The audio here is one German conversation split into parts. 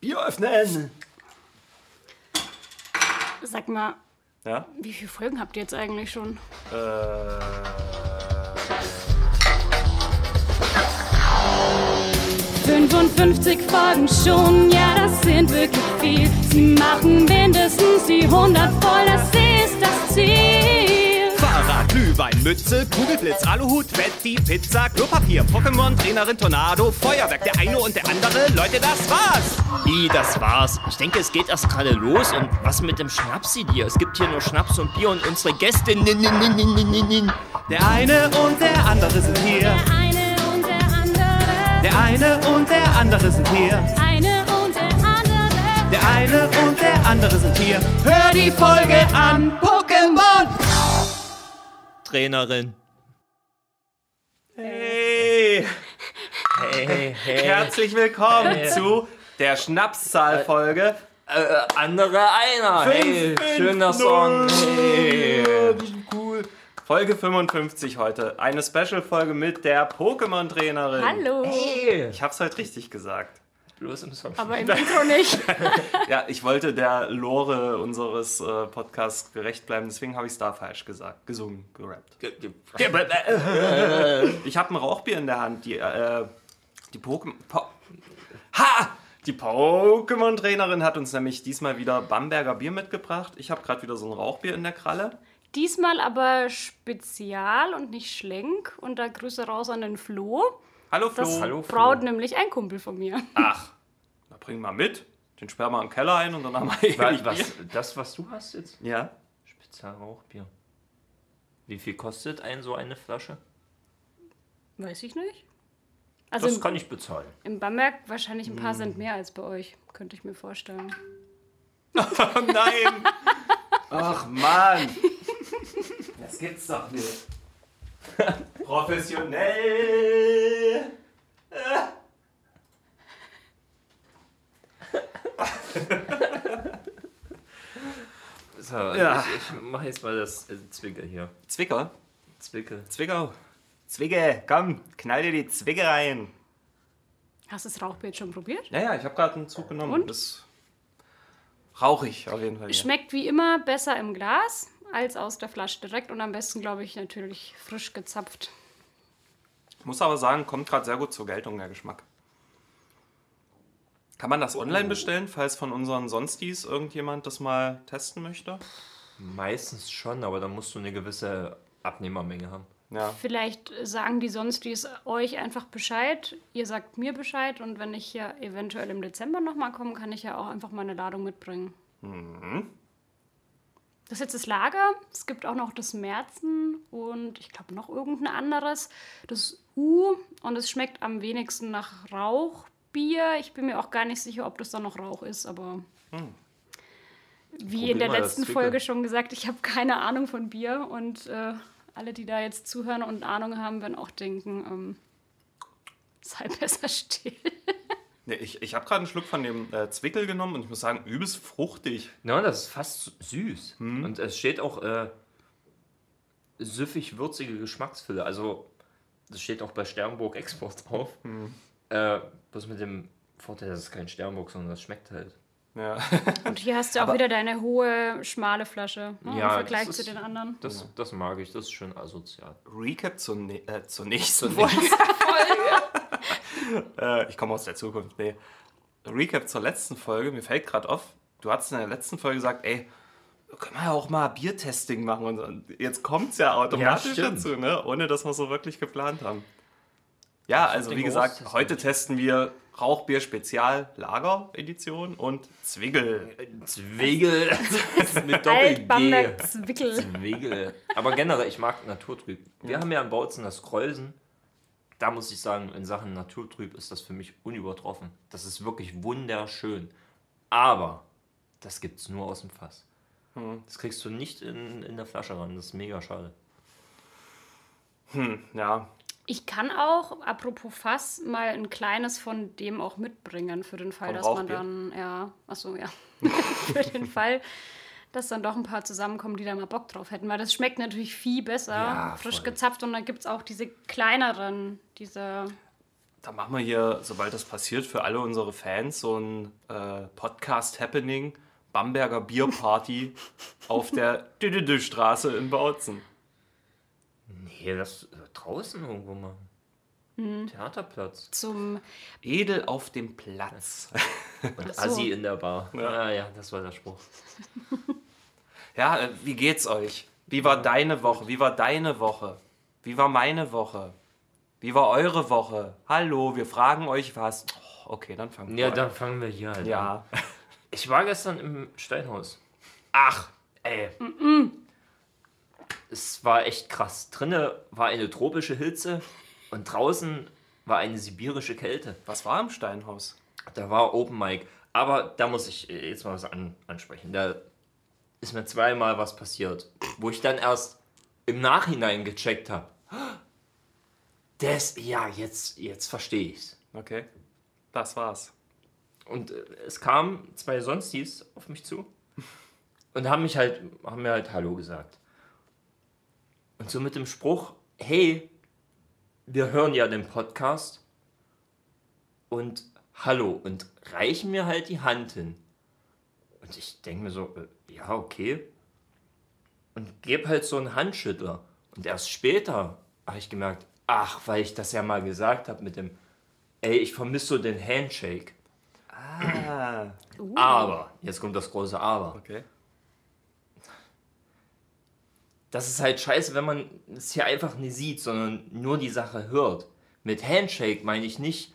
Bier öffnen! Sag mal, Ja? wie viele Folgen habt ihr jetzt eigentlich schon? Äh. 55 Folgen schon, ja, das sind wirklich viel. Sie machen mindestens die 100 voll, das ist das Ziel. Glühwein, Mütze, Kugelblitz, Aluhut, Betty, Pizza, Klopapier, Pokémon, Trainerin, Tornado, Feuerwerk, der eine und der andere. Leute, das war's! Wie, das war's. Ich denke, es geht erst gerade los. Und was mit dem Schnapsi dir? Es gibt hier nur Schnaps und Bier und unsere Gäste. Nin, nin, nin, nin, nin, nin. Der eine und der andere sind hier. Eine und der andere, Der eine und der andere sind hier. eine und der andere. Der eine und der andere sind hier. Hör die Folge an. Trainerin. Hey! Hey, hey. Herzlich willkommen zu der Schnapszahl-Folge. Äh, andere einer. Hey, Fünf, schöner fünf, Song. Hey. Cool. Folge 55 heute. Eine Special-Folge mit der Pokémon-Trainerin. Hallo. Hey. Ich hab's heute richtig gesagt. Bloß im Song. Aber im Intro nicht. Ja, ich wollte der Lore unseres äh, Podcasts gerecht bleiben, deswegen habe ich es da falsch gesagt. Gesungen, gerappt. Ich habe ein Rauchbier in der Hand. Die, äh, die Pokémon. Po ha! Die Pokémon-Trainerin hat uns nämlich diesmal wieder Bamberger Bier mitgebracht. Ich habe gerade wieder so ein Rauchbier in der Kralle. Diesmal aber spezial und nicht schlenk. Und da Grüße raus an den Flo. Hallo Flo. Das Hallo, Flo. braut nämlich ein Kumpel von mir. Ach, na bring mal mit. Den sperren wir im Keller ein und dann haben wir Was, was, das, was du hast jetzt? Ja. Spezialrauchbier. Wie viel kostet ein so eine Flasche? Weiß ich nicht. Also Das im, kann ich bezahlen. im Bamberg wahrscheinlich ein paar Cent mehr als bei euch. Könnte ich mir vorstellen. Oh nein! Ach Mann! Das gibt's doch nicht. Professionell! So, Ja. ich, ich mache jetzt mal das äh, Zwickel hier. Zwicker? Zwickel. Zwickau. Zwicke, komm, knall dir die Zwicke rein. Hast du das Rauchbild schon probiert? Naja, ich habe gerade einen Zug genommen. Und? Das rauchig auf jeden Fall. Ja. Schmeckt wie immer besser im Glas als aus der Flasche direkt und am besten, glaube ich, natürlich frisch gezapft. Muss aber sagen, kommt gerade sehr gut zur Geltung der Geschmack. Kann man das online bestellen, falls von unseren Sonstis irgendjemand das mal testen möchte? Meistens schon, aber dann musst du eine gewisse Abnehmermenge haben. Ja. Vielleicht sagen die sonst dies euch einfach Bescheid. Ihr sagt mir Bescheid und wenn ich hier eventuell im Dezember nochmal komme, kann ich ja auch einfach meine Ladung mitbringen. Das ist jetzt das Lager. Es gibt auch noch das Märzen und ich glaube noch irgendein anderes. Das U und es schmeckt am wenigsten nach Rauchbier. Ich bin mir auch gar nicht sicher, ob das dann noch Rauch ist, aber wie Probier in der letzten. Folge schon gesagt, ich habe keine Ahnung von Bier und äh, alle, die da jetzt zuhören und Ahnung haben, werden auch denken, ähm, sei besser still. Nee, ich ich habe gerade einen Schluck von dem äh, Zwickel genommen und ich muss sagen, übelst fruchtig. Ja, das ist fast süß. Und es steht auch äh, süffig-würzige Geschmacksfülle. Also, das steht auch bei Sternburg Export drauf. Äh, bloß mit dem Vorteil, das ist kein Sternburg, sondern das schmeckt halt. Ja. Und hier hast du auch wieder deine hohe, schmale Flasche ne, Ja, im Vergleich das zu ist- den anderen. Das, das mag ich, das ist schön asozial. Recap zur, ne äh, zur nächsten Folge. äh, ich komme aus der Zukunft. Nee. Recap zur letzten Folge. Mir fällt gerade auf, du hast in der letzten Folge gesagt, ey, können wir ja auch mal Biertesting machen. Und jetzt kommt es ja automatisch Ja, dazu, ne? ohne dass wir so wirklich geplant haben. Ja, also den wie gesagt, Großtesten. heute testen wir Rauchbier Spezial Lager Edition und Zwickel. Zwegel mit Alt-Bamberg Zwickel. Zwegel. Aber generell, ich mag Naturtrüb. Wir haben ja in Bautzen das Kreusen. Da muss ich sagen, in Sachen Naturtrüb ist das für mich unübertroffen. Das ist wirklich wunderschön. Aber das gibt es nur aus dem Fass. Das kriegst du nicht in, in der Flasche ran. Das ist mega schade. Ja, Ich kann auch, apropos Fass, mal ein kleines von dem auch mitbringen, für den Fall, Vom dass man Rauchbier? dann, ja, achso, ja, für den Fall, dass dann doch ein paar zusammenkommen, die da mal Bock drauf hätten, weil das schmeckt natürlich viel besser, Ja, frisch gezapft und dann gibt es auch diese kleineren, diese da machen wir hier, sobald das passiert, für alle unsere Fans so ein äh, Podcast-Happening. Bamberger Bierparty auf der Düdüdü-Straße in Bautzen. Nee, das draußen irgendwo machen. Theaterplatz. Zum Edel auf dem Platz. Und so. Assi in der Bar. Ja, ja, das war der Spruch. Ja, äh, wie geht's euch? Wie war deine Woche? Wie war deine Woche? Wie war meine Woche? Wie war eure Woche? Hallo, wir fragen euch was. Oh, okay, dann fangen wir Ja, an. dann fangen wir hier halt an. Ja. Ich war gestern im Steinhaus. Ach, ey. Es war echt krass. Drinnen war eine tropische Hitze und draußen war eine sibirische Kälte. Was war im Steinhaus? Da war Open Mic. Aber da muss ich äh, jetzt mal was an, ansprechen. Da ist mir zweimal was passiert, wo ich dann erst im Nachhinein gecheckt habe. Das, ja, jetzt, jetzt verstehe ich's. Okay. Das war's. Und äh, es kamen zwei Sonstis auf mich zu und haben mich halt, haben mir halt Hallo gesagt. Und so mit dem Spruch, hey, wir hören ja den Podcast und Hallo und reichen mir halt die Hand hin. Und ich denke mir so, äh, ja, okay. Und gebe halt so einen Handschüttler. Und erst später habe ich gemerkt, ach, weil ich das ja mal gesagt habe mit dem, ey, ich vermisse so den Handshake. Ah, Aber, jetzt kommt das große Aber. okay. Das ist halt scheiße, wenn man es hier einfach nicht sieht, sondern nur die Sache hört. Mit Handshake meine ich nicht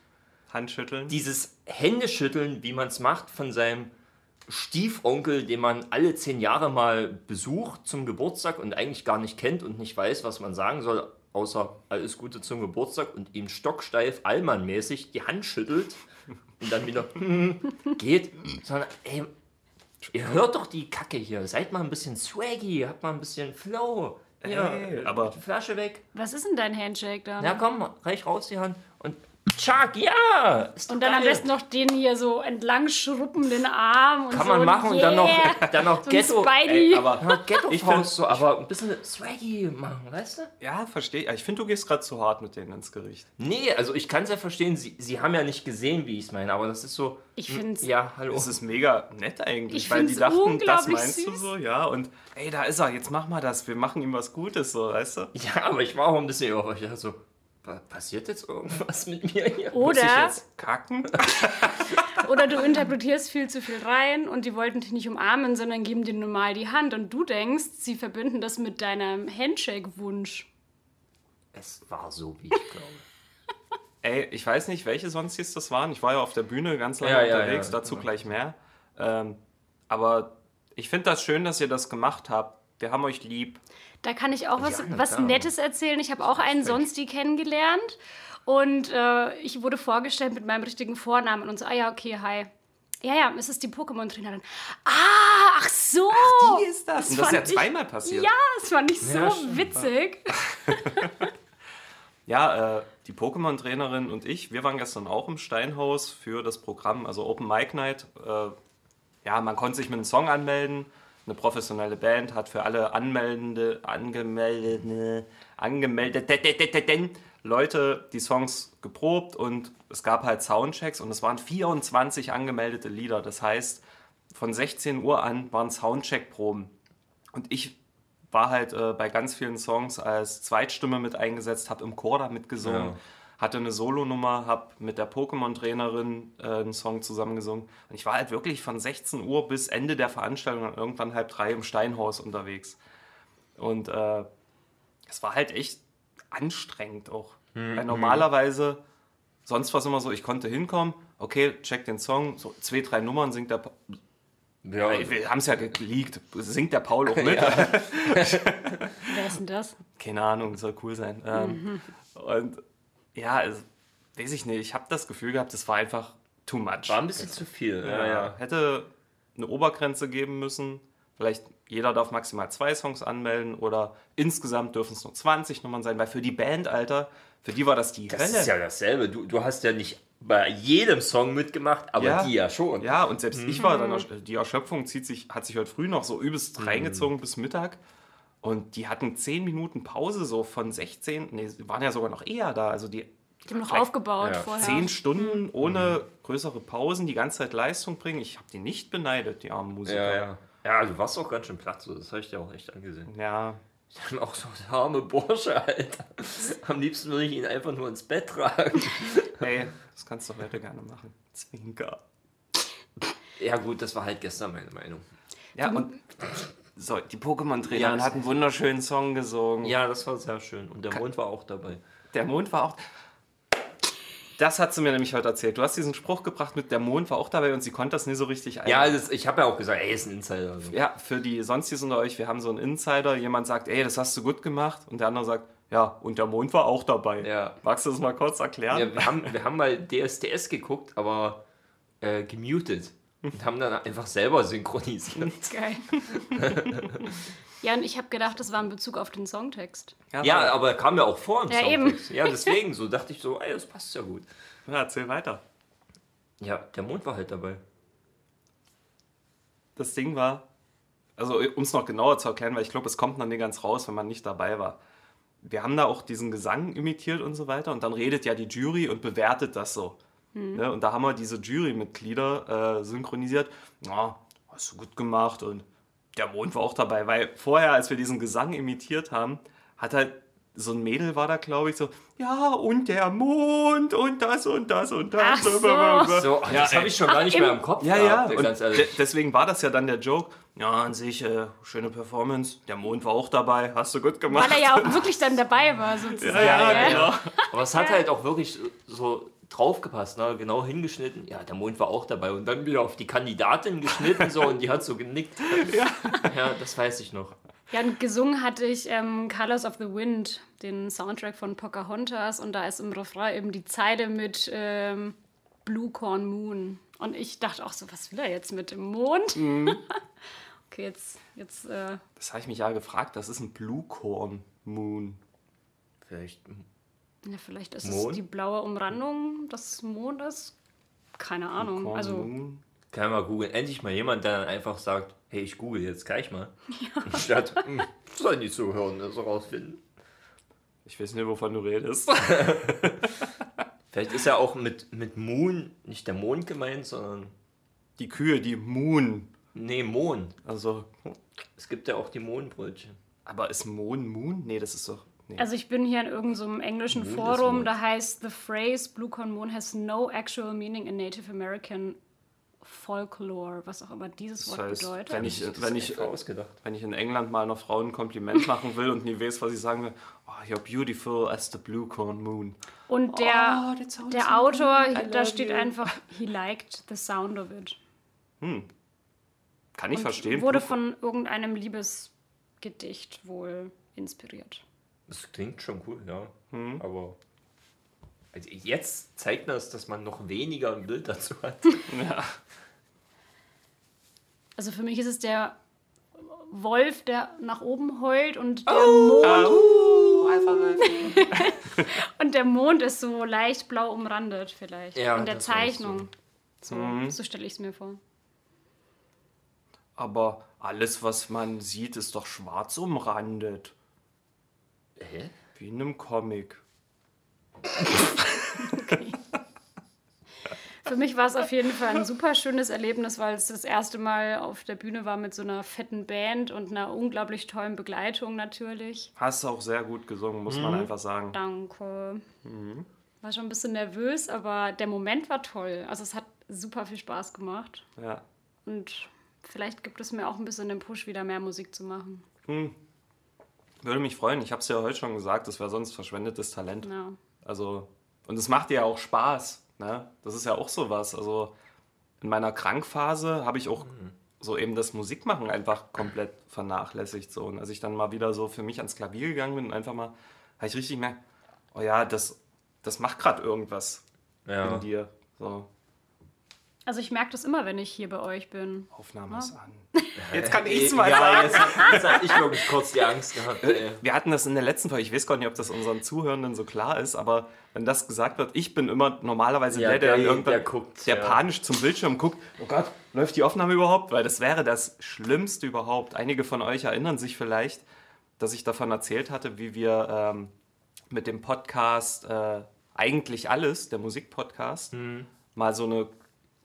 Handschütteln. dieses Händeschütteln, wie man es macht von seinem Stiefonkel, den man alle zehn Jahre mal besucht zum Geburtstag und eigentlich gar nicht kennt und nicht weiß, was man sagen soll, außer alles Gute zum Geburtstag und ihm stocksteif, allmannmäßig die Hand schüttelt und dann wieder geht, sondern ey, ihr hört doch die Kacke hier, seid mal ein bisschen swaggy, habt mal ein bisschen Flow. Ja, Ey, aber- die Flasche weg. Was ist denn dein Handshake dann? Ja, komm, reich raus die Hand und Chuck, ja! Und dann am geil. besten noch den hier so entlang schruppen, den Arm. Und Kann so man machen und dann noch, dann noch so Ghetto. Spidey. Ey, aber Ja, Ghetto Ich find- so, aber ein bisschen swaggy machen, weißt du? ja, verstehe. Ich finde, du gehst gerade zu hart mit denen ins Gericht. Nee, also ich kann es ja verstehen, sie, sie haben ja nicht gesehen, wie ich es meine, aber das ist so. Ich find's- Ja, hallo. Es ist mega nett eigentlich, Ich weil die dachten, das meinst du süß. so, ja. Und ey, da ist er, jetzt mach mal das, wir machen ihm was Gutes, so, weißt du? Ja, aber ich war auch ein bisschen überrascht. Ich dachte so, "Pa- passiert jetzt irgendwas mit mir hier? Muss ich Oder, jetzt kacken? oder du interpretierst viel zu viel rein und die wollten dich nicht umarmen, sondern geben dir normal die Hand. Und du denkst, sie verbinden das mit deinem Handshake-Wunsch. Es war so, wie ich glaube. Ey, ich weiß nicht, welche Sonstis das waren. Ich war ja auf der Bühne ganz lange Ja, ja, unterwegs, ja, dazu ja. gleich mehr. Ähm, aber ich finde das schön, dass ihr das gemacht habt. Wir haben euch lieb. Da kann ich auch was, Ja, was. Nettes erzählen. Ich habe auch einen Sonsti kennengelernt und äh, ich wurde vorgestellt mit meinem richtigen Vornamen und so, ah ja, okay, hi. Ja, ja, es ist die Pokémon-Trainerin. Ah, ach so. Die ist das. Und das ist ja ich- zweimal passiert. Ja, das fand ich so Ja, witzig. Ja, äh, die Pokémon-Trainerin und ich, wir waren gestern auch im Steinhaus für das Programm, also Open Mic Night. Äh, ja, man konnte sich mit einem Song anmelden. Eine professionelle Band hat für alle Anmeldende, angemeldete, angemeldeten Leute die Songs geprobt und es gab halt Soundchecks und es waren 24 angemeldete Lieder. Das heißt, von 16 Uhr an waren Soundcheck-Proben. Und ich war halt äh, bei ganz vielen Songs als Zweitstimme mit eingesetzt, habe im Chor da mitgesungen, Ja. Hatte eine Solonummer, habe mit der Pokémon-Trainerin äh, einen Song zusammengesungen. Und ich war halt wirklich von 16 Uhr bis Ende der Veranstaltung dann irgendwann halb drei im Steinhaus unterwegs. Und äh, es war halt echt anstrengend auch. Weil normalerweise, sonst war es immer so, ich konnte hinkommen, okay, check den Song, so zwei, drei Nummern singt der. Pa- Ja, wir haben es ja geleakt, singt der Paul auch mit. Wer ist denn das? Keine Ahnung, soll cool sein. Ähm, und ja, also, weiß ich nicht, ich habe das Gefühl gehabt, das war einfach too much. war ein bisschen zu viel. ja, ja. Hätte eine Obergrenze geben müssen. Vielleicht jeder darf maximal zwei Songs anmelden oder insgesamt dürfen es nur 20 Nummern sein, weil für die Band, Alter, für die war das die Das Hölle. ist ja dasselbe. Du, du hast ja nicht bei jedem Song mitgemacht, aber Ja. die ja schon. Ja, und selbst ich war dann, ersch- die Erschöpfung zieht sich, hat sich heute früh noch so übelst reingezogen bis Mittag. Und die hatten 10 Minuten Pause so von 16, nee, sie waren ja sogar noch eher da. Also die, Die haben noch aufgebaut ja, vorher. zehn Stunden ohne größere Pausen die ganze Zeit Leistung bringen. Ich habe die nicht beneidet, die armen Musiker. Ja, ja. Ja, du warst auch ganz schön platt, so. das habe ich dir auch echt angesehen. ja. Dann auch so der arme Bursche, Alter. Am liebsten würde ich ihn einfach nur ins Bett tragen. Hey, das kannst du doch heute gerne machen. Zwinker. Ja, gut, das war halt gestern meine Meinung. Ja, und so, die Pokémon-Trainerin Ja, hat einen wunderschönen Song gesungen. Ja, das war sehr schön. Und der Mond war auch dabei. Der Mond war auch. Das hat sie mir nämlich heute erzählt. Du hast diesen Spruch gebracht mit der Mond war auch dabei und sie konnte das nie so richtig ein. Ja, das, ich habe ja auch gesagt, ey, ist ein Insider. So. Ja, für die Sonstiges unter euch, wir haben so einen Insider, jemand sagt, ey, das hast du gut gemacht und der andere sagt, ja, und der Mond war auch dabei. Ja. Magst du das mal kurz erklären? Ja, wir, haben, wir haben mal DSDS geguckt, aber äh, gemutet. Und haben dann einfach selber synchronisiert. Geil. ja, und ich habe gedacht, das war in Bezug auf den Songtext. Ja, aber kam ja auch vor im Ja, Songtext. Ja, deswegen, so dachte ich so, ey, das passt ja gut. ja, erzähl weiter. Ja, der Mond war halt dabei. Das Ding war, also um es noch genauer zu erklären, weil ich glaube, es kommt noch nicht ganz raus, wenn man nicht dabei war. Wir haben da auch diesen Gesang imitiert und so weiter und dann redet ja die Jury und bewertet das so. Ne? Und da haben wir diese Jurymitglieder äh, synchronisiert. Ja, hast du gut gemacht und der Mond war auch dabei, weil vorher, als wir diesen Gesang imitiert haben, hat halt so ein Mädel war da, glaube ich, so, ja, und der Mond und das und das und das. Ach so. So, Ja, das habe ich schon gar nicht im- mehr im Kopf. Ja, ja, gehabt, und ganz ehrlich. deswegen war das ja dann der Joke. Ja, an sich, äh, schöne Performance. Der Mond war auch dabei. Hast du gut gemacht. Weil er ja auch wirklich dann dabei war, sozusagen. ja, ja, gell? genau. Aber es hat halt auch wirklich so draufgepasst, ne? genau hingeschnitten. Ja, der Mond war auch dabei. Und dann wieder auf die Kandidatin geschnitten so und die hat so genickt. Ja, ja das weiß ich noch. Ja, und gesungen hatte ich ähm, Colors of the Wind, den Soundtrack von Pocahontas. Und da ist im Refrain eben die Zeile mit ähm, Blue Corn Moon. Und ich dachte auch so, was will er jetzt mit dem Mond? Mhm. okay, jetzt, jetzt äh, Das habe ich mich ja gefragt. Das ist ein Blue Corn Moon. Vielleicht. Ja, vielleicht ist Mond? es die blaue Umrandung des Mondes. Keine Ahnung. Corn Also. Kann mal googeln. Endlich mal jemand, der dann einfach sagt, hey, ich google jetzt gleich mal. Statt, hm, sollen die zuhören, das rausfinden. Ich weiß nicht, wovon du redest. Vielleicht ist ja auch mit, mit Moon nicht der Mond gemeint, sondern. Die Kühe, die Moon. Nee, Mond. Also, Es gibt ja auch die Mondbrötchen. aber ist Moon Moon? Nee, das ist doch. Nee. also ich bin hier in irgendeinem so einem englischen ist Forum, da heißt The phrase Blue Corn Moon has no actual meaning in Native American Folklore, was auch immer dieses Das Wort heißt, bedeutet. wenn ich, Das wenn ich, ausgedacht. wenn ich in England mal einer Frau ein Kompliment machen will und nie weiß, was ich sagen will, oh, you're beautiful as the blue corn moon. Und der, Oh, sounds so der Autor, da steht you. einfach, he liked the sound of it. Kann ich Und verstehen. Wurde von irgendeinem Liebesgedicht wohl inspiriert. Das klingt schon cool, ja. Aber also jetzt zeigt das, dass man noch weniger ein Bild dazu hat. Also für mich ist es der Wolf, der nach oben heult und der, Mond, Oh, einfach rein. und der Mond ist so leicht blau umrandet vielleicht. Ja, In der Zeichnung. So, so stelle ich es mir vor. Aber alles, was man sieht, ist doch schwarz umrandet. Hä? Wie in einem Comic. Für mich war es auf jeden Fall ein super schönes Erlebnis, weil es das erste Mal auf der Bühne war mit so einer fetten Band und einer unglaublich tollen Begleitung natürlich. Hast du auch sehr gut gesungen, muss man einfach sagen. Danke. War schon ein bisschen nervös, aber der Moment war toll. Also es hat super viel Spaß gemacht. Ja. Und vielleicht gibt es mir auch ein bisschen den Push, wieder mehr Musik zu machen. Würde mich freuen. Ich habe es ja heute schon gesagt, das wäre sonst verschwendetes Talent. Ja. Also, und es macht dir ja auch Spaß. Ne? Das ist ja auch sowas. Also, in meiner Krankphase habe ich auch so eben das Musikmachen einfach komplett vernachlässigt. So. Und als ich dann mal wieder so für mich ans Klavier gegangen bin und einfach mal, habe ich richtig gemerkt, oh ja, das, das macht gerade irgendwas Ja. in dir. So, Also ich merke das immer, wenn ich hier bei euch bin. Aufnahme ist an. Jetzt kann ich's ja, mal sagen. jetzt, jetzt habe ich wirklich kurz die Angst gehabt. Ey. Wir hatten das in der letzten Folge, ich weiß gar nicht, ob das unseren Zuhörenden so klar ist, aber wenn das gesagt wird, ich bin immer normalerweise Ja, der, der, der- irgendwann, der guckt, der ja. panisch zum Bildschirm guckt, oh Gott, läuft die Aufnahme überhaupt? Weil das wäre das Schlimmste überhaupt. Einige von euch erinnern sich vielleicht, dass ich davon erzählt hatte, wie wir ähm, mit dem Podcast äh, eigentlich alles, der Musikpodcast, mal so eine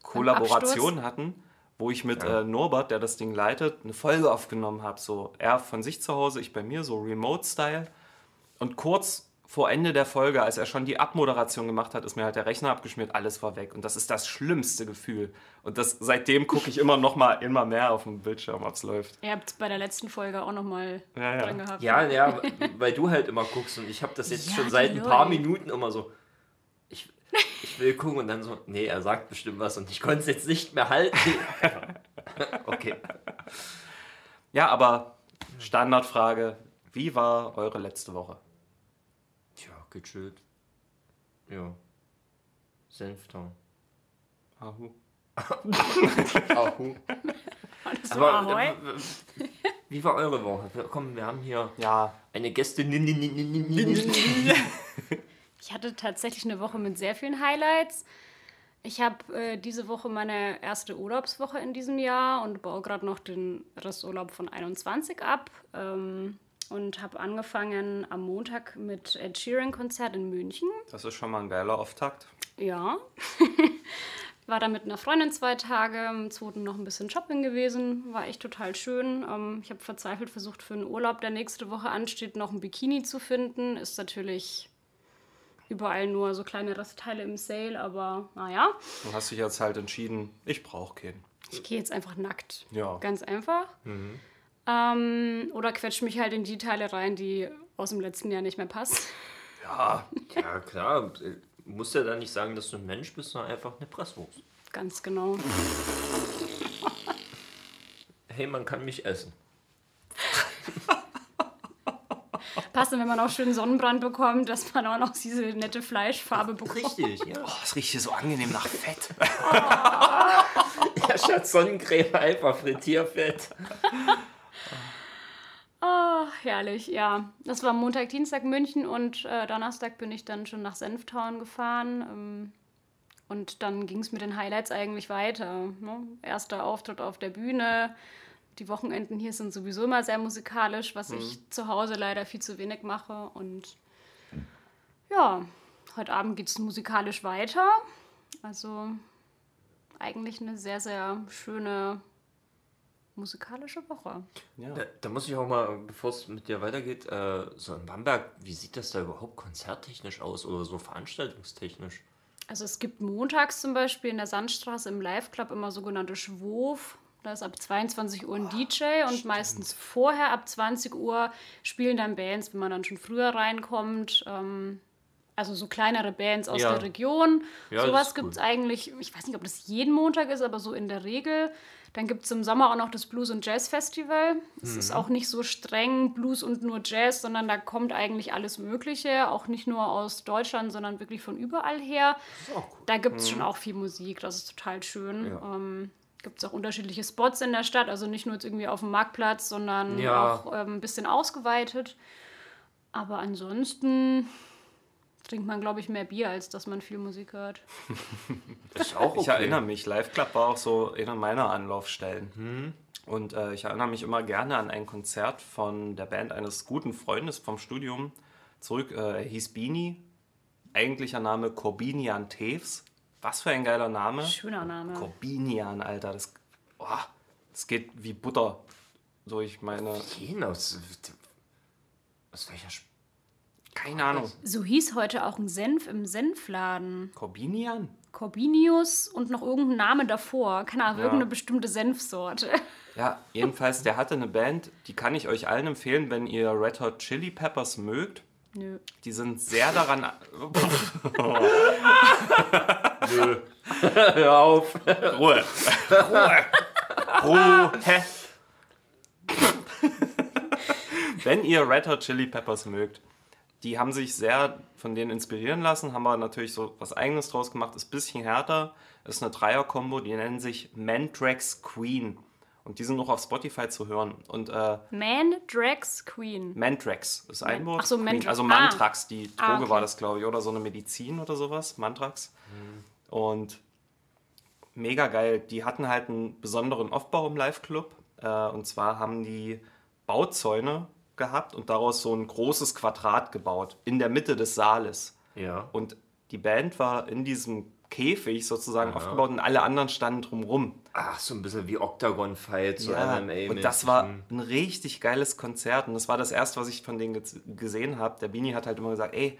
Kollaboration hatten, wo ich mit äh, Norbert, der das Ding leitet, eine Folge aufgenommen habe. So er von sich zu Hause, ich bei mir, so Remote-Style. Und kurz vor Ende der Folge, als er schon die Abmoderation gemacht hat, ist mir halt der Rechner abgeschmiert, alles war weg. Und das ist das schlimmste Gefühl. Und das, seitdem gucke ich immer noch mal immer mehr auf dem Bildschirm, ob es läuft. Ihr habt bei der letzten Folge auch nochmal Ja, ja. dran gehabt. Ja, ja, weil du halt immer guckst und ich habe das jetzt Ja, schon seit ein die paar. Minuten immer so. Ich, will gucken und dann so, nee, er sagt bestimmt was und ich konnte es jetzt nicht mehr halten. okay. Ja, aber Standardfrage, wie war eure letzte Woche? Tja, gechillt. Ja. Senftown. Ahu. Ahu. Alles Aber Ahoi. äh, wie war eure Woche? Wir- Komm, wir haben hier Ja, eine Gästin. Ich hatte tatsächlich eine Woche mit sehr vielen Highlights. Ich habe äh, diese Woche meine erste Urlaubswoche in diesem Jahr und baue gerade noch den Resturlaub von 21 ab. Ähm, und habe angefangen am Montag mit Ed Sheeran Konzert in München. das ist schon mal ein geiler Auftakt. Ja. War da mit einer Freundin zwei Tage, am zweiten noch ein bisschen shopping gewesen. War echt total schön. Ähm, ich habe verzweifelt versucht, für einen Urlaub, der nächste Woche ansteht, noch ein Bikini zu finden. Ist natürlich überall nur so kleine Restteile im Sale, aber naja. Du hast dich jetzt halt entschieden, ich brauche keinen. Ich gehe jetzt einfach nackt. Ja. Ganz einfach. Ähm, oder quetsche mich halt in die Teile rein, die aus dem letzten Jahr nicht mehr passen. Ja, Ja, klar. äh, Musst ja dann nicht sagen, dass du ein Mensch bist, sondern einfach eine Presswurst. Ganz genau. Hey, man kann mich essen. Passt, wenn man auch schön Sonnenbrand bekommt, dass man auch noch diese nette Fleischfarbe bekommt. Richtig, ja. oh, es riecht hier so angenehm nach Fett. Ja, statt Sonnencreme einfach Frittierfett. Oh, herrlich, ja. Das war Montag, Dienstag München und äh, Donnerstag bin ich dann schon nach Senftown gefahren. Ähm, und dann ging es mit den Highlights eigentlich weiter. Ne? Erster Auftritt auf der Bühne. Die Wochenenden hier sind sowieso immer sehr musikalisch, was ich zu Hause leider viel zu wenig mache. Und ja, heute Abend geht es musikalisch weiter. Also eigentlich eine sehr, sehr schöne musikalische Woche. Ja. Da, da muss ich auch mal, bevor es mit dir weitergeht, äh, so in Bamberg, wie sieht das da überhaupt konzerttechnisch aus oder so veranstaltungstechnisch? Also es gibt montags zum Beispiel in der Sandstraße im Live-Club immer sogenannte Schwof. Da ist ab 22 Uhr ein DJ und meistens vorher ab 20 Uhr spielen dann Bands, wenn man dann schon früher reinkommt. Ähm, also so kleinere Bands aus Ja. der Region. Ja, Sowas gibt es cool. eigentlich, ich weiß nicht, ob das jeden Montag ist, aber so in der Regel. Dann gibt es im Sommer auch noch das Blues- und Jazz-Festival. Es Mhm. ist auch nicht so streng Blues und nur Jazz, sondern da kommt eigentlich alles Mögliche. Auch nicht nur aus Deutschland, sondern wirklich von überall her. Da gibt es schon auch viel Musik, das ist total schön. Mhm. Ja. Ähm, gibt es auch unterschiedliche Spots in der Stadt, also nicht nur jetzt irgendwie auf dem Marktplatz, sondern Ja. auch ähm, ein bisschen ausgeweitet. Aber ansonsten trinkt man, glaube ich, mehr Bier, als dass man viel Musik hört. Das ist auch okay. Ich erinnere mich, Live Club war auch so eine meiner Anlaufstellen. Und äh, ich erinnere mich immer gerne an ein Konzert von der Band eines guten Freundes vom Studium zurück. Äh, er hieß Bini, eigentlicher Name Corbinian Teves. Was für ein geiler Name. Schöner Name. Corbinian, Alter. Das, oh, das geht wie Butter durch meine. Gehen aus, aus welcher Sp Keine Ahnung. So hieß heute auch ein Senf im Senfladen. Corbinian? Corbinius und noch irgendein Name davor. Keine Ahnung, Ja. irgendeine bestimmte Senfsorte. Ja, jedenfalls, der hatte eine Band, die kann ich euch allen empfehlen, wenn ihr Red Hot Chili Peppers mögt. Nö. Die sind sehr daran. Hör auf. Ruhe. Ruhe. Ruhe. Wenn ihr Red Hot Chili Peppers mögt, die haben sich sehr von denen inspirieren lassen, haben aber natürlich so was eigenes draus gemacht, ist ein bisschen härter, ist eine Dreier-Kombo, die nennen sich Mandrax Queen. Und die sind noch auf Spotify zu hören. Und äh, Man Drax Queen. Mandrax ist ein Wort. Ach so, Queen, Mandrax. Also Ah. Mantrax, die Droge Ah, okay. war das, glaube ich, oder so eine Medizin oder sowas, Mantrax. Und mega geil. Die hatten halt einen besonderen Aufbau im Live-Club. Äh, und zwar haben die Bauzäune gehabt und daraus so ein großes Quadrat gebaut in der Mitte des Saales. Ja. Und die Band war in diesem Käfig sozusagen aufgebaut und alle anderen standen drumrum. Ach, so ein bisschen wie Octagon Fight, so Ja, MMA. und das war ein richtig geiles Konzert und das war das erste, was ich von denen gesehen habe. Der Bini hat halt immer gesagt, ey,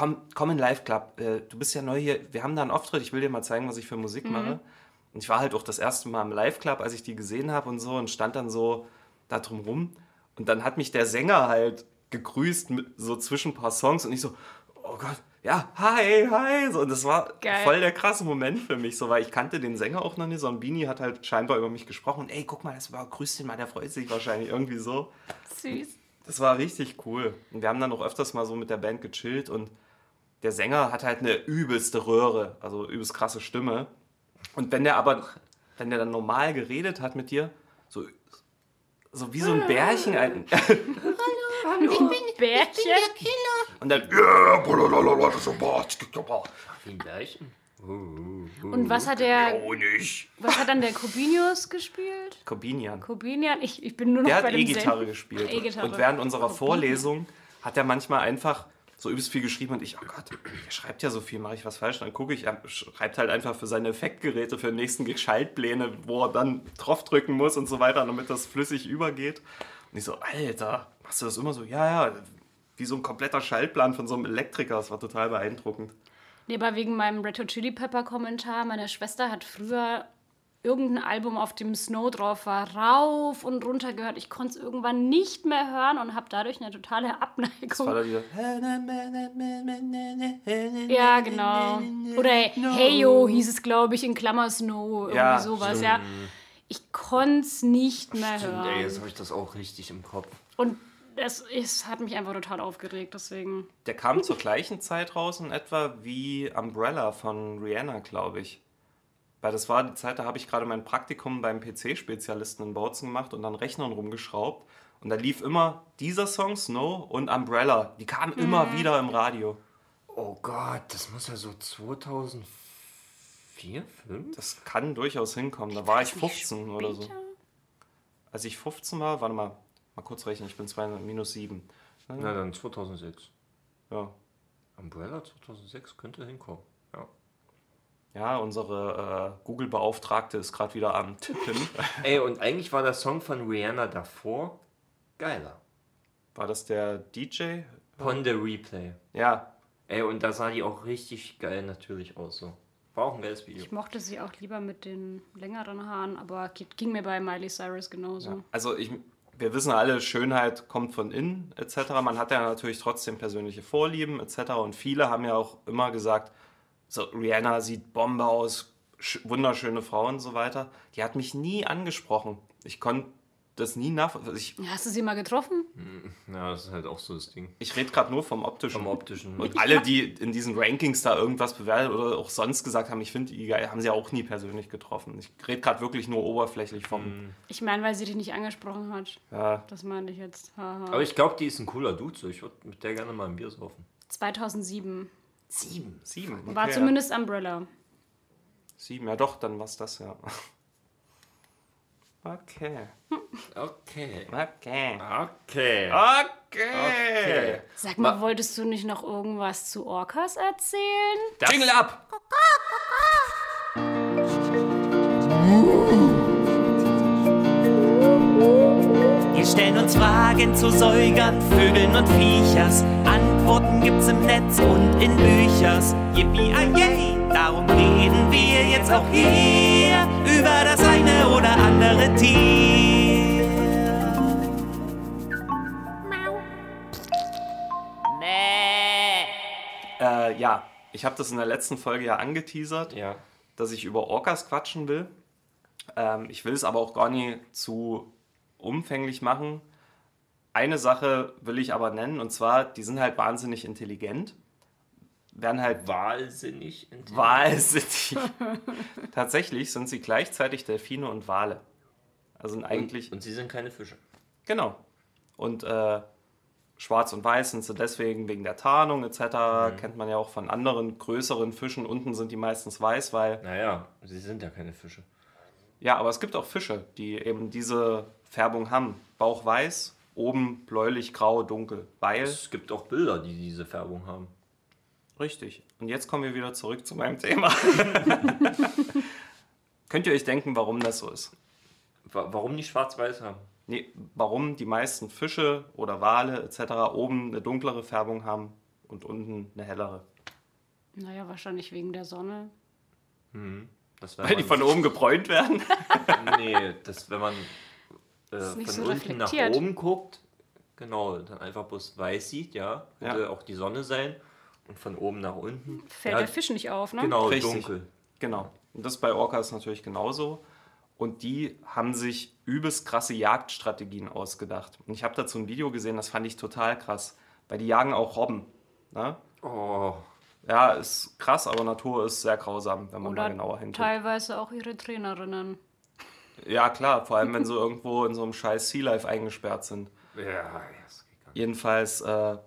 komm, komm in Live Club, äh, du bist ja neu hier, wir haben da einen Auftritt, ich will dir mal zeigen, was ich für Musik mache. Und ich war halt auch das erste Mal im Live Club, als ich die gesehen habe und so und stand dann so da drum rum und dann hat mich der Sänger halt gegrüßt mit so zwischen ein paar Songs und ich so, oh Gott, ja, hi, hi. So, und das war Geil. voll der krasse Moment für mich, so, weil ich kannte den Sänger auch noch nicht, sondern Bini hat halt scheinbar über mich gesprochen. Ey, guck mal, das war, grüß den mal, der freut sich wahrscheinlich irgendwie so. Süß. Das war richtig cool. Und wir haben dann auch öfters mal so mit der Band gechillt und der Sänger hat halt eine übelste Röhre, also übelst krasse Stimme. Und wenn der aber, wenn der dann normal geredet hat mit dir, so, so wie so ein Bärchen, ein, Bärchen. und dann, Wie ein Bärchen. Und was hat der, was hat dann der Corbinius gespielt? Corbinian. Corbinian? Ich, ich bin nur noch Der hat bei dem E-Gitarre Zen- gespielt. E-Gitarre. Und während unserer Vorlesung hat er manchmal einfach so übelst viel geschrieben und ich, oh Gott, der schreibt ja so viel, mache ich was falsch? Dann gucke ich, er schreibt halt einfach für seine Effektgeräte, für den nächsten Schaltpläne, wo er dann draufdrücken muss und so weiter, damit das flüssig übergeht. Und ich so, Alter, machst du das immer so? Ja, ja, wie so ein kompletter Schaltplan von so einem Elektriker. Das war total beeindruckend. Nee, aber wegen meinem Red Chili Pepper Kommentar, meine Schwester hat früher irgendein Album, auf dem Snow drauf war, rauf und runter gehört. Ich konnte es irgendwann nicht mehr hören und habe dadurch eine totale Das war Abneigung. da dieser, Ja, genau. Oder Hey Yo hieß es, glaube ich, in Klammer Snow, irgendwie Ja, sowas, ja. Ich konnte es nicht mehr Stimmt, ey, hören. jetzt habe ich das auch richtig im Kopf. Und es, es hat mich einfach total aufgeregt, deswegen. Der kam zur gleichen Zeit raus in etwa wie Umbrella von Rihanna, glaube ich. Weil das war die Zeit, da habe ich gerade mein Praktikum beim PC-Spezialisten in Bautzen gemacht und an Rechnern rumgeschraubt. Und da lief immer dieser Song, Snow und Umbrella. Die kamen immer wieder im Radio. Oh Gott, das muss ja so 2004, 5? Das kann durchaus hinkommen. Da war ich 15 oder so. Später? Als ich 15 war, warte mal, mal kurz rechnen, ich bin 2 minus 7. Na dann 2006. Ja. Umbrella 2006 könnte hinkommen. Ja. Ja, unsere äh, Google-Beauftragte ist gerade wieder am Tippen. Ey, und eigentlich war der Song von Rihanna davor geiler. War das der DJ? Ponde Replay. Ja, Ey, und da sah die auch richtig geil natürlich aus. So. War auch ein geiles Video. Ich mochte sie auch lieber mit den längeren Haaren, aber ging mir bei Miley Cyrus genauso. Also ich, wir wissen alle, Schönheit kommt von innen etc. Man hat ja natürlich trotzdem persönliche Vorlieben etc. Und viele haben ja auch immer gesagt, so Rihanna sieht Bombe aus, sch- wunderschöne Frau und so weiter. Die hat mich nie angesprochen. Ich konnte das nie nach... Ich, Ja, Hast du sie mal getroffen? Ja, das ist halt auch so das Ding. ich rede gerade nur vom optischen. Vom optischen. Und alle, die in diesen Rankings da irgendwas bewertet oder auch sonst gesagt haben, ich finde die geil, haben sie ja auch nie persönlich getroffen. Ich rede gerade wirklich nur oberflächlich vom... Ich meine, weil sie dich nicht angesprochen hat. Ja, Das meine ich jetzt. Haha. Aber ich glaube, die ist ein cooler Dude. So. Ich würde mit der gerne mal ein Bier saufen. 2007. Sieben. sieben. Okay, War ja. zumindest Umbrella. Sieben, ja doch, dann war's das, ja. Okay. Okay. Okay. Okay. Okay. Sag mal, wolltest du nicht noch irgendwas zu Orcas erzählen? Jingle ab! Wir stellen uns Fragen zu Säugern, Vögeln und Viechers. Antworten gibt's im Netz und in Büchers. Yippie, yay, darum reden wir jetzt auch hier über das eine oder andere Tier. Äh, ja, ich habe das in der letzten Folge ja angeteasert, Ja. dass ich über Orcas quatschen will. Ähm, ich will es aber auch gar nicht zu umfänglich machen. Eine Sache will ich aber nennen, und zwar, die sind halt wahnsinnig intelligent. Werden halt Wahnsinnig. wahnsinnig. Tatsächlich sind sie gleichzeitig Delfine und Wale. Also sind eigentlich. Und, und sie sind keine Fische. Genau. Und äh, schwarz und weiß sind sie deswegen wegen der Tarnung etc. Kennt man ja auch von anderen größeren Fischen. Unten sind die meistens weiß, weil. Naja, sie sind ja keine Fische. Ja, aber es gibt auch Fische, die eben diese Färbung haben. Bauch weiß, oben bläulich, grau, dunkel. Weil. Es gibt auch Bilder, die diese Färbung haben. Richtig. Und jetzt kommen wir wieder zurück zu meinem Thema. Könnt ihr euch denken, warum das so ist? Wa- Warum nicht schwarz-weiß haben? Nee, warum die meisten Fische oder Wale etc. oben eine dunklere Färbung haben und unten eine hellere? Naja, wahrscheinlich wegen der Sonne. Das wenn Weil die von oben gebräunt werden? Nee, das, wenn man äh, von so unten nach oben guckt, genau, dann einfach bloß weiß sieht, ja, könnte Ja. auch die Sonne sein. Und von oben nach unten. Fällt ja, der Fisch nicht auf, ne? Genau, Richtig. dunkel. Genau. Und das ist bei Orcas natürlich genauso. Und die haben sich übelst krasse Jagdstrategien ausgedacht. Und ich habe dazu ein Video gesehen, das fand ich total krass. Weil die jagen auch Robben. Ne? Oh, Ja, ist krass, aber Natur ist sehr grausam, wenn man Oder mal genauer hinguckt. teilweise auch ihre Trainerinnen. Ja, klar, vor allem wenn sie irgendwo in so einem scheiß Sea Life eingesperrt sind. ja, das geht gar nicht. Jedenfalls, äh,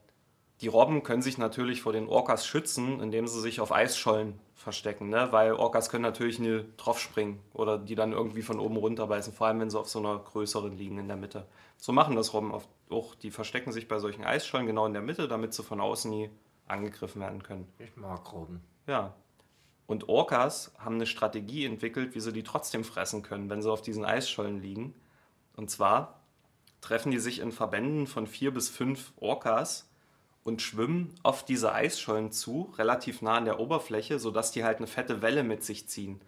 die Robben können sich natürlich vor den Orcas schützen, indem sie sich auf Eisschollen verstecken, ne? weil Orcas können natürlich nie draufspringen oder die dann irgendwie von oben runterbeißen, vor allem wenn sie auf so einer größeren liegen in der Mitte. So machen das Robben oft auch. Die verstecken sich bei solchen Eisschollen genau in der Mitte, damit sie von außen nie angegriffen werden können. Ich mag Robben. Ja. Und Orcas haben eine Strategie entwickelt, wie sie die trotzdem fressen können, wenn sie auf diesen Eisschollen liegen. Und zwar treffen die sich in Verbänden von vier bis fünf Orcas und schwimmen auf diese Eisschollen zu, relativ nah an der Oberfläche, sodass die halt eine fette Welle mit sich ziehen.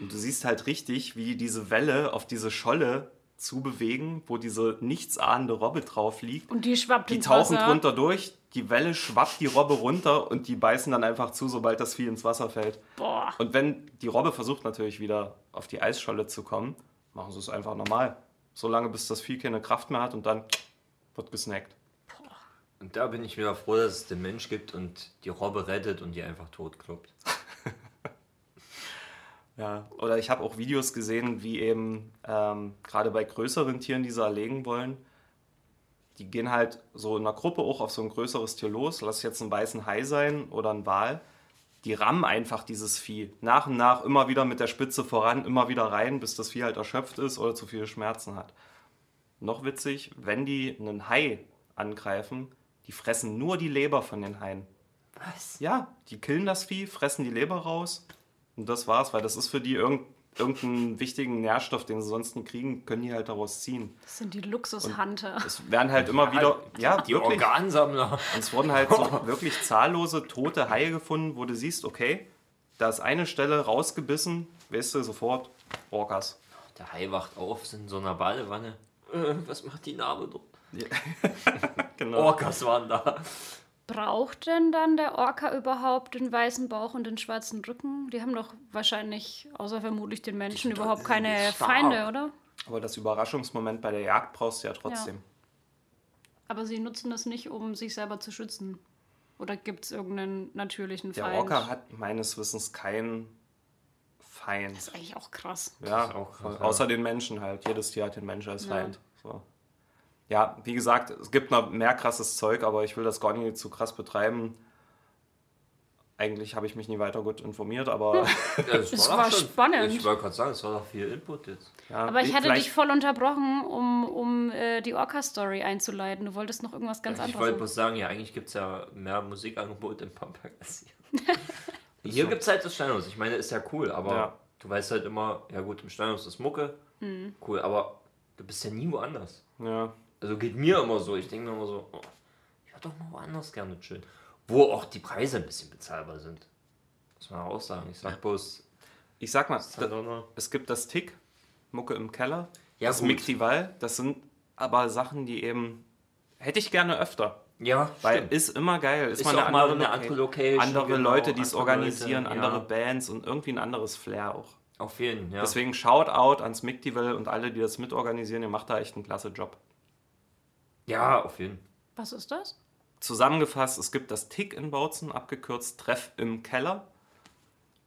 Und du siehst halt richtig, wie diese Welle auf diese Scholle zubewegen, wo diese nichtsahnende Robbe drauf liegt. Und die schwappt Die tauchen Wasser. drunter durch, die Welle schwappt die Robbe runter und die beißen dann einfach zu, sobald das Vieh ins Wasser fällt. Boah. Und wenn die Robbe versucht natürlich wieder auf die Eisscholle zu kommen, machen sie es einfach normal. Solange bis das Vieh keine Kraft mehr hat und dann wird gesnackt. Und da bin ich wieder froh, dass es den Mensch gibt und die Robbe rettet und die einfach tot kloppt. Ja, oder ich habe auch Videos gesehen, wie eben ähm, gerade bei größeren Tieren, die sie erlegen wollen, die gehen halt so in einer Gruppe auch auf so ein größeres Tier los, lass es jetzt einen weißen Hai sein oder ein Wal, die rammen einfach dieses Vieh nach und nach immer wieder mit der Spitze voran, immer wieder rein, bis das Vieh halt erschöpft ist oder zu viele Schmerzen hat. Noch witzig, wenn die einen Hai angreifen, die fressen nur die Leber von den Haien. Was? Ja, die killen das Vieh, fressen die Leber raus und das war's, weil das ist für die irgend, irgendeinen wichtigen Nährstoff, den sie sonst nie kriegen, können die halt daraus ziehen. Das sind die Luxushunter. Es werden halt immer wieder, ja, Die wirklich. Organsammler. Und es wurden halt so wirklich zahllose tote Haie gefunden, wo du siehst, okay, da ist eine Stelle rausgebissen, weißt du sofort, Orcas. Der Hai wacht auf, ist in so einer Badewanne. Äh, was macht die Narbe dort? Genau. Orcas waren da. Braucht denn dann der Orca überhaupt den weißen Bauch und den schwarzen Rücken? Die haben doch wahrscheinlich, außer vermutlich den Menschen, überhaupt keine übelst stark. Feinde, oder? Aber das Überraschungsmoment bei der Jagd brauchst du ja trotzdem. Aber sie nutzen das nicht, um sich selber zu schützen. Oder gibt es irgendeinen natürlichen Der Feind? Orca hat meines Wissens keinen Feind. Das ist eigentlich auch krass. Ja, auch krass, außer den Menschen halt. Jedes Tier hat den Menschen als Ja. Feind. So. Ja, wie gesagt, es gibt noch mehr krasses Zeug, aber ich will das gar nicht zu krass betreiben. Eigentlich habe ich mich nie weiter gut informiert, aber Das Es war schon- spannend. Ich wollte gerade sagen, es war doch viel Input jetzt. ja, Aber ich hatte dich voll unterbrochen, um, um äh, die Orca-Story einzuleiten. Du wolltest noch irgendwas ganz ich wollte anderes. bloß sagen, ja, eigentlich gibt es ja mehr Musikangebote in Pamberg als hier. hier gibt es halt das Steinhaus. Ich meine, ist ja cool, aber Ja. du weißt halt immer, ja gut, im Steinhaus ist Mucke. Mhm. Cool, aber du bist ja nie woanders. Ja, Also geht mir immer so. Ich denke mir immer so, oh, ich würde doch mal woanders gerne chillen. Wo auch die Preise ein bisschen bezahlbar sind. Muss man auch sagen. Ich sag bloß, ich sag mal, halt da, noch- es gibt das Tick, Mucke im Keller, Ja, das. Miktival, das sind aber Sachen, die eben hätte ich gerne öfter. Ja, Weil stimmt. ist immer geil. Ist, Ist mal auch eine andere, eine andere Loca- Location, Andere genau, Leute, die es andere organisieren, Leute, andere ja. Bands und irgendwie ein anderes Flair auch. Auf jeden, ja. Deswegen Shoutout ans Miktival und alle, die das mitorganisieren. Ihr macht da echt einen klasse Job. Ja, auf jeden. Was ist das? Zusammengefasst, es gibt das Tick in Bautzen, abgekürzt Treff im Keller.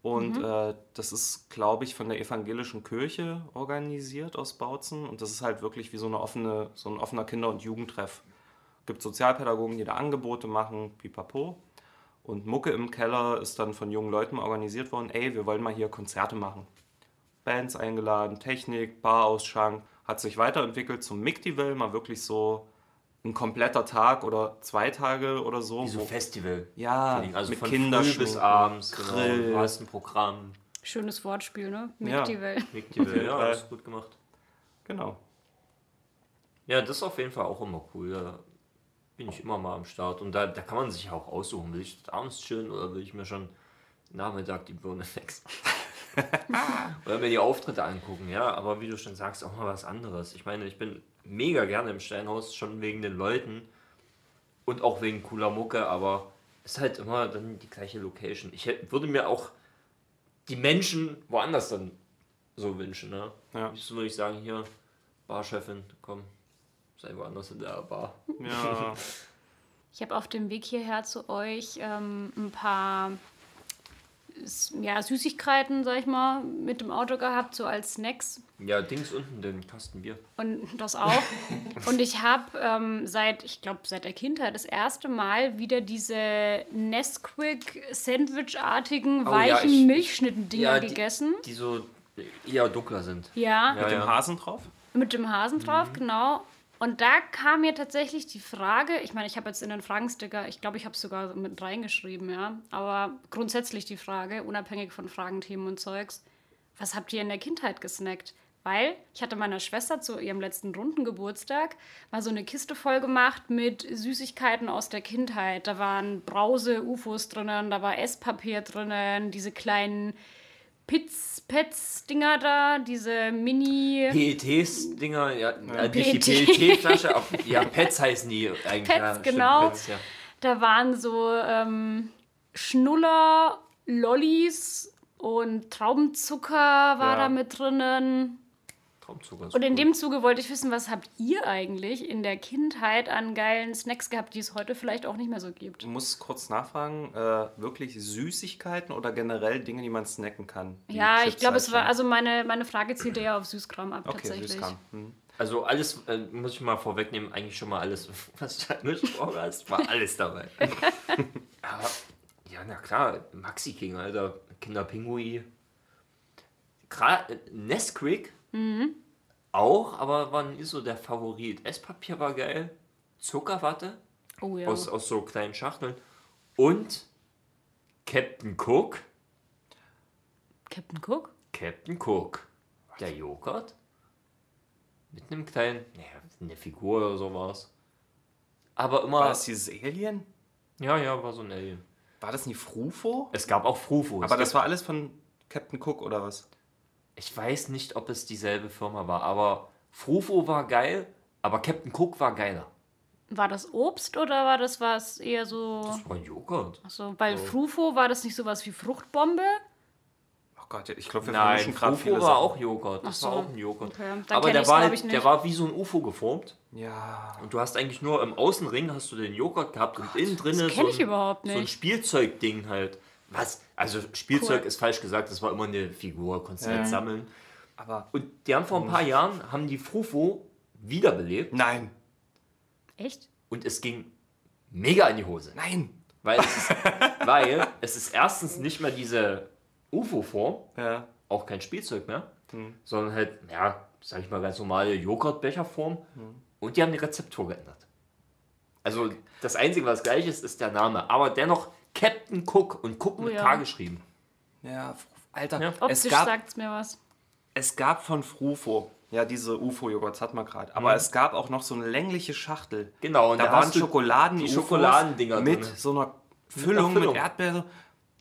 Und äh, das ist, glaube ich, von der evangelischen Kirche organisiert aus Bautzen. Und das ist halt wirklich wie so, eine offene, so ein offener Kinder- und Jugendtreff. gibt Sozialpädagogen, die da Angebote machen, pipapo. Und Mucke im Keller ist dann von jungen Leuten organisiert worden, ey, wir wollen mal hier Konzerte machen. Bands eingeladen, Technik, Barausschank, hat sich weiterentwickelt zum Miktival, mal wirklich so ein kompletter Tag oder zwei Tage oder so. Wie so Festival. Ja, also mit von früh Kinderschminken, bis abends. Genau. Grill. Du hast ein Programm. Schönes Wortspiel, ne? Ja. Mick die Welt. Nick die Welt. Ja, Fall. ist gut gemacht. Genau. Ja, das ist auf jeden Fall auch immer cool. Da bin ich immer mal am Start. Und da, da kann man sich auch aussuchen. Will ich abends chillen oder will ich mir schon Nachmittag die Birne wechseln? oder mir die Auftritte angucken, ja. Aber wie du schon sagst, auch mal was anderes. Ich meine, ich bin mega gerne im Steinhaus, schon wegen den Leuten und auch wegen cooler Mucke, aber es ist halt immer dann die gleiche Location. Ich hätt, würde mir auch die Menschen woanders dann so wünschen, ne? Ja. Wieso würde ich sagen, hier, Barchefin, komm, sei woanders in der Bar. Ja. Ich habe auf dem Weg hierher zu euch ähm, ein paar ja, Süßigkeiten, sag ich mal, mit dem Auto gehabt, so als Snacks. Ja, Dings unten, den Kasten Bier. Und das auch. Und ich habe ähm, seit, ich glaube, seit der Kindheit das erste Mal wieder diese Nesquik Sandwich-artigen Oh ja, weichen ich- Milchschnitten-Dinger die, gegessen. Die so eher dunkler sind. Ja, Ja, Mit dem ja. Hasen drauf? mit dem Hasen drauf, genau. Und da kam mir tatsächlich die Frage, ich meine, ich habe jetzt in den Fragensticker, ich glaube, ich habe es sogar mit reingeschrieben, ja, aber grundsätzlich die Frage, unabhängig von Fragenthemen und Zeugs, was habt ihr in der Kindheit gesnackt? Weil ich hatte meiner Schwester zu ihrem letzten runden Geburtstag mal so eine Kiste voll gemacht mit Süßigkeiten aus der Kindheit. Da waren Brause-UFOs drinnen, da war Esspapier drinnen, diese kleinen Pitz, Pets-Dinger da, diese Mini... PETs-Dinger, ja, äh, nicht die PET. PET-Flasche, aber ja, Pets heißen die eigentlich. Pets, ja, genau. Pets, ja. Da waren so ähm, Schnuller, Lollis und Traubenzucker war Ja. da mit drinnen. Traumzucker ist Und in cool. dem Zuge wollte ich wissen, was habt ihr eigentlich in der Kindheit an geilen Snacks gehabt, die es heute vielleicht auch nicht mehr so gibt? Ich muss kurz nachfragen, äh, wirklich Süßigkeiten oder generell Dinge, die man snacken kann? Ja, ich Chips glaube, halt es war, also meine, meine Frage zielte eher auf Süßkram ab Okay, tatsächlich. Süßkram. Hm. Also alles, äh, muss ich mal vorwegnehmen, eigentlich schon mal alles, was du angesprochen hast, war alles dabei. Aber, ja, na klar, Maxi King, Alter, Kinderpingui. Gerade Nesquik auch, aber war nie so der Favorit. Esspapier war geil, Zuckerwatte Oh ja. aus, aus so kleinen Schachteln und Captain Cook. Captain Cook? Captain Cook. Der Joghurt. Mit einem kleinen, naja, eine Figur oder sowas. Aber immer. War das dieses Alien? ja, ja, war so ein Alien. War das nie Frufo? Es gab auch Frufo. Aber das war alles von Captain Cook oder was? Ich weiß nicht, ob es dieselbe Firma war, aber Frufo war geil, aber Captain Cook war geiler. War das Obst oder war das was eher so. Das war ein Joghurt. Achso, weil Frufo war das nicht sowas wie Fruchtbombe? Oh Gott, ich glaube, wir Nein, vermischen gerade Frufo viele war Sachen. auch Joghurt. Das so. war auch ein Joghurt. Okay, dann aber der war, halt, der war wie so ein UFO geformt. Ja. Und du hast eigentlich nur im Außenring hast du den Joghurt gehabt und innen kenn so, ich ein- überhaupt so ein. Spielzeugding halt. Was? Also Spielzeug Cool. ist falsch gesagt, das war immer eine Figur, konntest du Ja. halt sammeln. Aber Und die haben vor ein paar Jahren, haben die Frufo wiederbelebt nein, Echt? und es ging mega in die Hose. nein. Weil es ist, weil es ist erstens nicht mehr diese UFO-Form, Ja. auch kein Spielzeug mehr, Hm. sondern halt, ja, sag ich mal, ganz normale Joghurtbecherform. Hm. Und die haben die Rezeptur geändert. Also das Einzige, was gleich ist, ist der Name. Aber dennoch Captain Cook und Cook Oh mit ja. K geschrieben. Ja, Alter, Ja. es Optisch gab, sagt's mir was. es gab von Frufo, ja, diese UFO-Joghurts hat man gerade, Mhm. aber es gab auch noch so eine längliche Schachtel. Genau, und Da da waren Schokoladen die Schokoladendinger mit drin. so einer Füllung, Füllung. mit Erdbeere.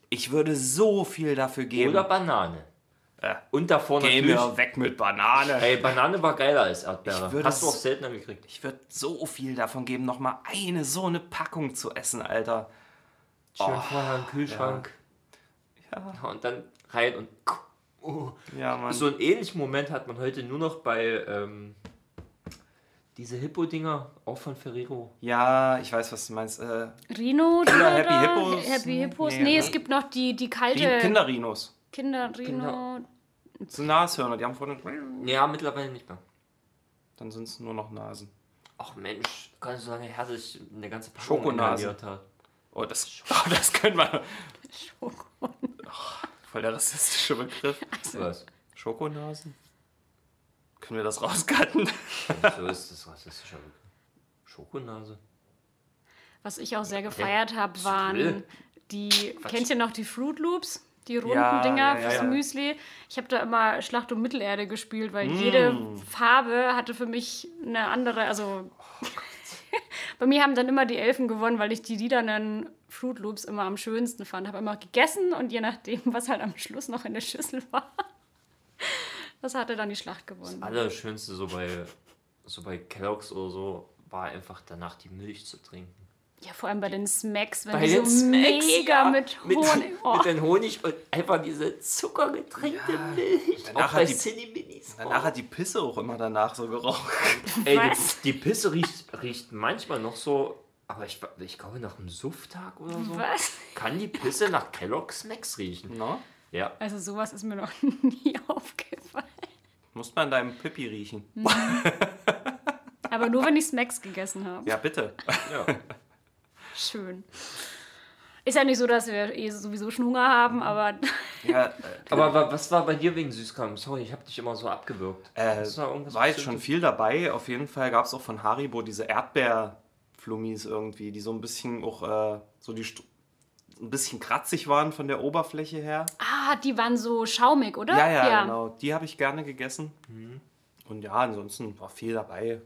Ich würde so viel dafür geben. Oder Banane. Äh, Und davor Geh natürlich. weg mit Banane. Ey, Banane war geiler als Erdbeere. Ich würde Hast du auch seltener gekriegt. Ich würde so viel davon geben, nochmal eine so eine Packung zu essen, Alter. Schön vorher im Kühlschrank. Ja, Ja, Und dann rein und. Oh. ja Mann. So einen ähnlichen Moment hat man heute nur noch bei ähm, diese Hippo-Dinger, auch von Ferrero. ja, ich weiß, was du meinst. Äh, Rino? Kinder? Happy Hippos? Happy Hippos? Nee, Nee, ne? es gibt noch die, die kalte Rin- Kinderrinos. Kinder Rino. So Nashörner, die haben vorne. Ja, mittlerweile nicht mehr. Dann sind es nur noch Nasen. Ach Mensch, kannst du sagen, er hatte ich eine ganze Packung Schokonase. inhaliert hat. Oh, das, oh, das können wir. Schoko. Voll der rassistische Begriff. Was? Schokonasen? Können wir das rauscutten? so ist das rassistischer Begriff. Schokonase. Was ich auch sehr gefeiert habe, waren die, kennt ihr noch die Fruit Loops? Die runden Ja, Dinger ja, ja, fürs ja. Müsli. Ich habe da immer Schlacht um Mittelerde gespielt, Mm. weil jede Farbe hatte für mich eine andere, also bei mir haben dann immer die Elfen gewonnen, weil ich die liedernen Fruit Loops immer am schönsten fand. Habe immer gegessen und je nachdem, was halt am Schluss noch in der Schüssel war, das hatte dann die Schlacht gewonnen. Allerschönste so bei, so bei Kellogg's oder so war einfach danach die Milch zu trinken. Ja, vor allem bei den Smacks, wenn Bei die so Smacks, mega ja, mit Honig. Oh. mit den Honig und einfach diese zuckergetränkte Milch. danach Auch hat bei die- Cineminis. Danach hat die Pisse auch immer danach so gerochen. Ey, die, die Pisse riecht, riecht manchmal noch so, aber ich, ich glaube nach einem Sufftag oder so. Was? Kann die Pisse nach Kellogg's Max riechen? No? Ja. Also sowas ist mir noch nie aufgefallen. Muss man deinem Pipi riechen. Aber nur, wenn ich Smacks gegessen habe. Ja, bitte. ja. Schön. Ist ja nicht so, dass wir eh sowieso schon Hunger haben, aber Ja, äh, Aber wa- was war bei dir wegen Süßkram? Sorry, ich habe dich immer so abgewürgt. Äh, irgendwas war jetzt schon viel dabei. Auf jeden Fall gab es auch von Haribo diese Erdbeerflummis irgendwie, die so ein bisschen auch äh, so die St ein bisschen kratzig waren von der Oberfläche her. ah, die waren so schaumig, oder? Ja, ja, genau. Die habe ich gerne gegessen. Und ja, ansonsten war viel dabei.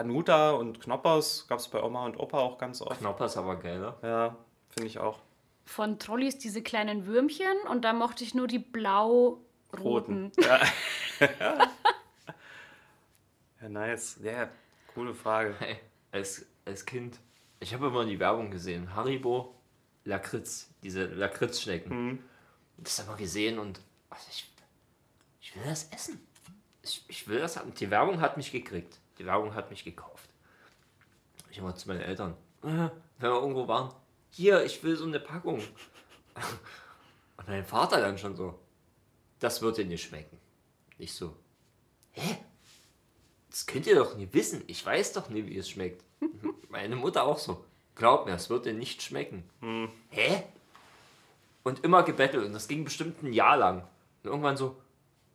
Hanuta und Knoppers gab es bei Oma und Opa auch ganz oft. Knopper ist aber geiler. Ja, finde ich auch. Von Trollis diese kleinen Würmchen und da mochte ich nur die blau-roten. Roten. Ja. ja, nice. Ja, coole Frage. Hey, als, als Kind, ich habe immer die Werbung gesehen. Haribo, Lakritz, diese Lakritzschnecken. Das haben wir gesehen und also ich, ich will das essen. Ich, ich will das haben. Die Werbung hat mich gekriegt. Die Werbung hat mich gekauft. Ich immer zu meinen Eltern, äh, wenn wir irgendwo waren, hier, ich will so eine Packung. Und mein Vater dann schon so, das wird dir nicht schmecken. Ich so, hä? Das könnt ihr doch nie wissen. Ich weiß doch nie, wie es schmeckt. Meine Mutter auch so. Glaub mir, es wird dir nicht schmecken. Hä? Und immer gebettelt. Und das ging bestimmt ein Jahr lang. Und irgendwann so,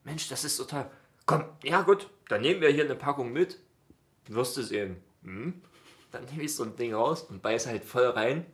Mensch, das ist total. Komm, ja gut, dann nehmen wir hier eine Packung mit. Wirst du sehen. Hm? Dann nehme ich so ein Ding raus und beiß halt voll rein.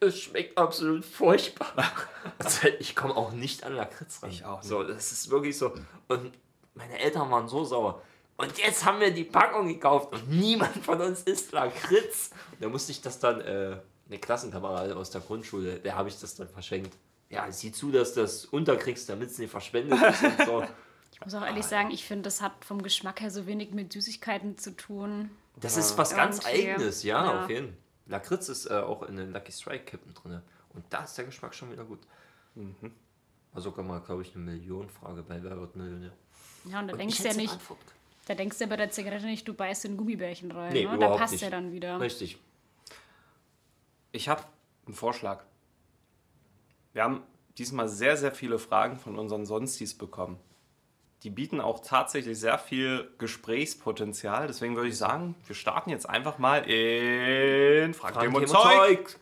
Es schmeckt absolut furchtbar. Also, ich komme auch nicht an Lakritz ran. Ich auch nicht. So, das ist wirklich so. Und meine Eltern waren so sauer. Und jetzt haben wir die Packung gekauft und niemand von uns isst Lakritz. Und da musste ich das dann, äh, eine Klassenkamerad aus der Grundschule, der habe ich das dann verschenkt. Ja, sieh zu, dass du das unterkriegst, damit es nicht verschwendet ist und so. Ich muss auch ehrlich sagen, ich finde, das hat vom Geschmack her so wenig mit Süßigkeiten zu tun. Das ist was ganz Irgendwie. Eigenes, ja, Ja. auf jeden Fall. Lakritz ist äh, auch in den Lucky Strike Kippen drin. Und da ist der Geschmack schon wieder gut. War sogar mal, glaube ich, eine Millionenfrage bei Wer wird Millionär. Ja, und da Und denkst du ja nicht, Antwort da denkst du ja bei der Zigarette nicht, du beißt in Gummibärchen rein. Nee, ne? Da passt nicht. ja dann wieder. Richtig. Ich habe einen Vorschlag. Wir haben diesmal sehr, sehr viele Fragen von unseren Sonstis bekommen. Die bieten auch tatsächlich sehr viel Gesprächspotenzial. Deswegen würde ich sagen, wir starten jetzt einfach mal in Frag Fragen, dem und Thema, Zeug.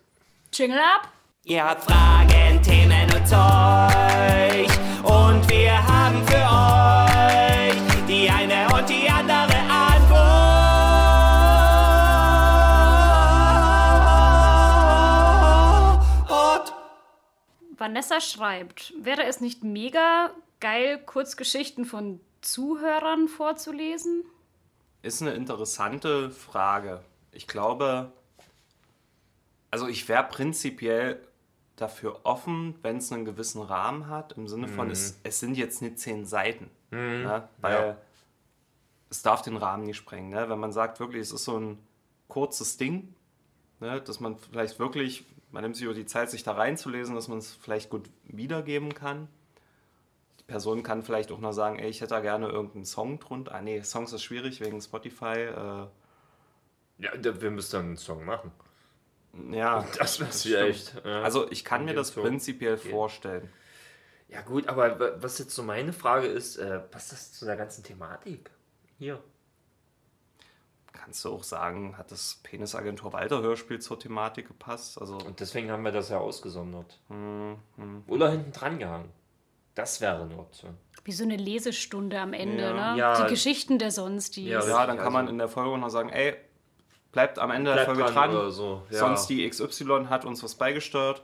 Jingle ab! Ihr habt Fragen, Themen und Zeug. Und wir haben für euch die eine und die andere Antwort. Vanessa schreibt, wäre es nicht mega geil, Kurzgeschichten von Zuhörern vorzulesen? Ist eine interessante Frage. Ich glaube, also ich wäre prinzipiell dafür offen, wenn es einen gewissen Rahmen hat, im Sinne von, es, es sind jetzt nicht zehn Seiten. Ne? Weil Ja. es darf den Rahmen nicht sprengen. Ne? Wenn man sagt, wirklich, es ist so ein kurzes Ding, ne? dass man vielleicht wirklich, man nimmt sich über die Zeit, sich da reinzulesen, dass man es vielleicht gut wiedergeben kann. Person kann vielleicht auch noch sagen, ey, ich hätte da gerne irgendeinen Song drunter. Ah nee, Songs ist schwierig wegen Spotify. Äh, Ja, wir müssen dann einen Song machen. ja, Das wäre vielleicht. Ja. Also ich kann mir das Song. prinzipiell vorstellen. Ja, gut, aber wa- was jetzt so meine Frage ist, äh, passt das zu der ganzen Thematik? Hier. Kannst du auch sagen, hat das Penisagentur Walter Hörspiel zur Thematik gepasst? Also Und deswegen haben wir das ja ausgesondert. Oder hinten dran gehangen. Das wäre eine Option. Wie so eine Lesestunde am Ende, Ja. ne? Ja. Die Geschichten der Sonstis. Ja, Ja, dann also- kann man in der Folge noch sagen, ey, bleibt am Ende der Bleibt Folge dran dran. so, ja. Sonst die XY hat uns was beigesteuert.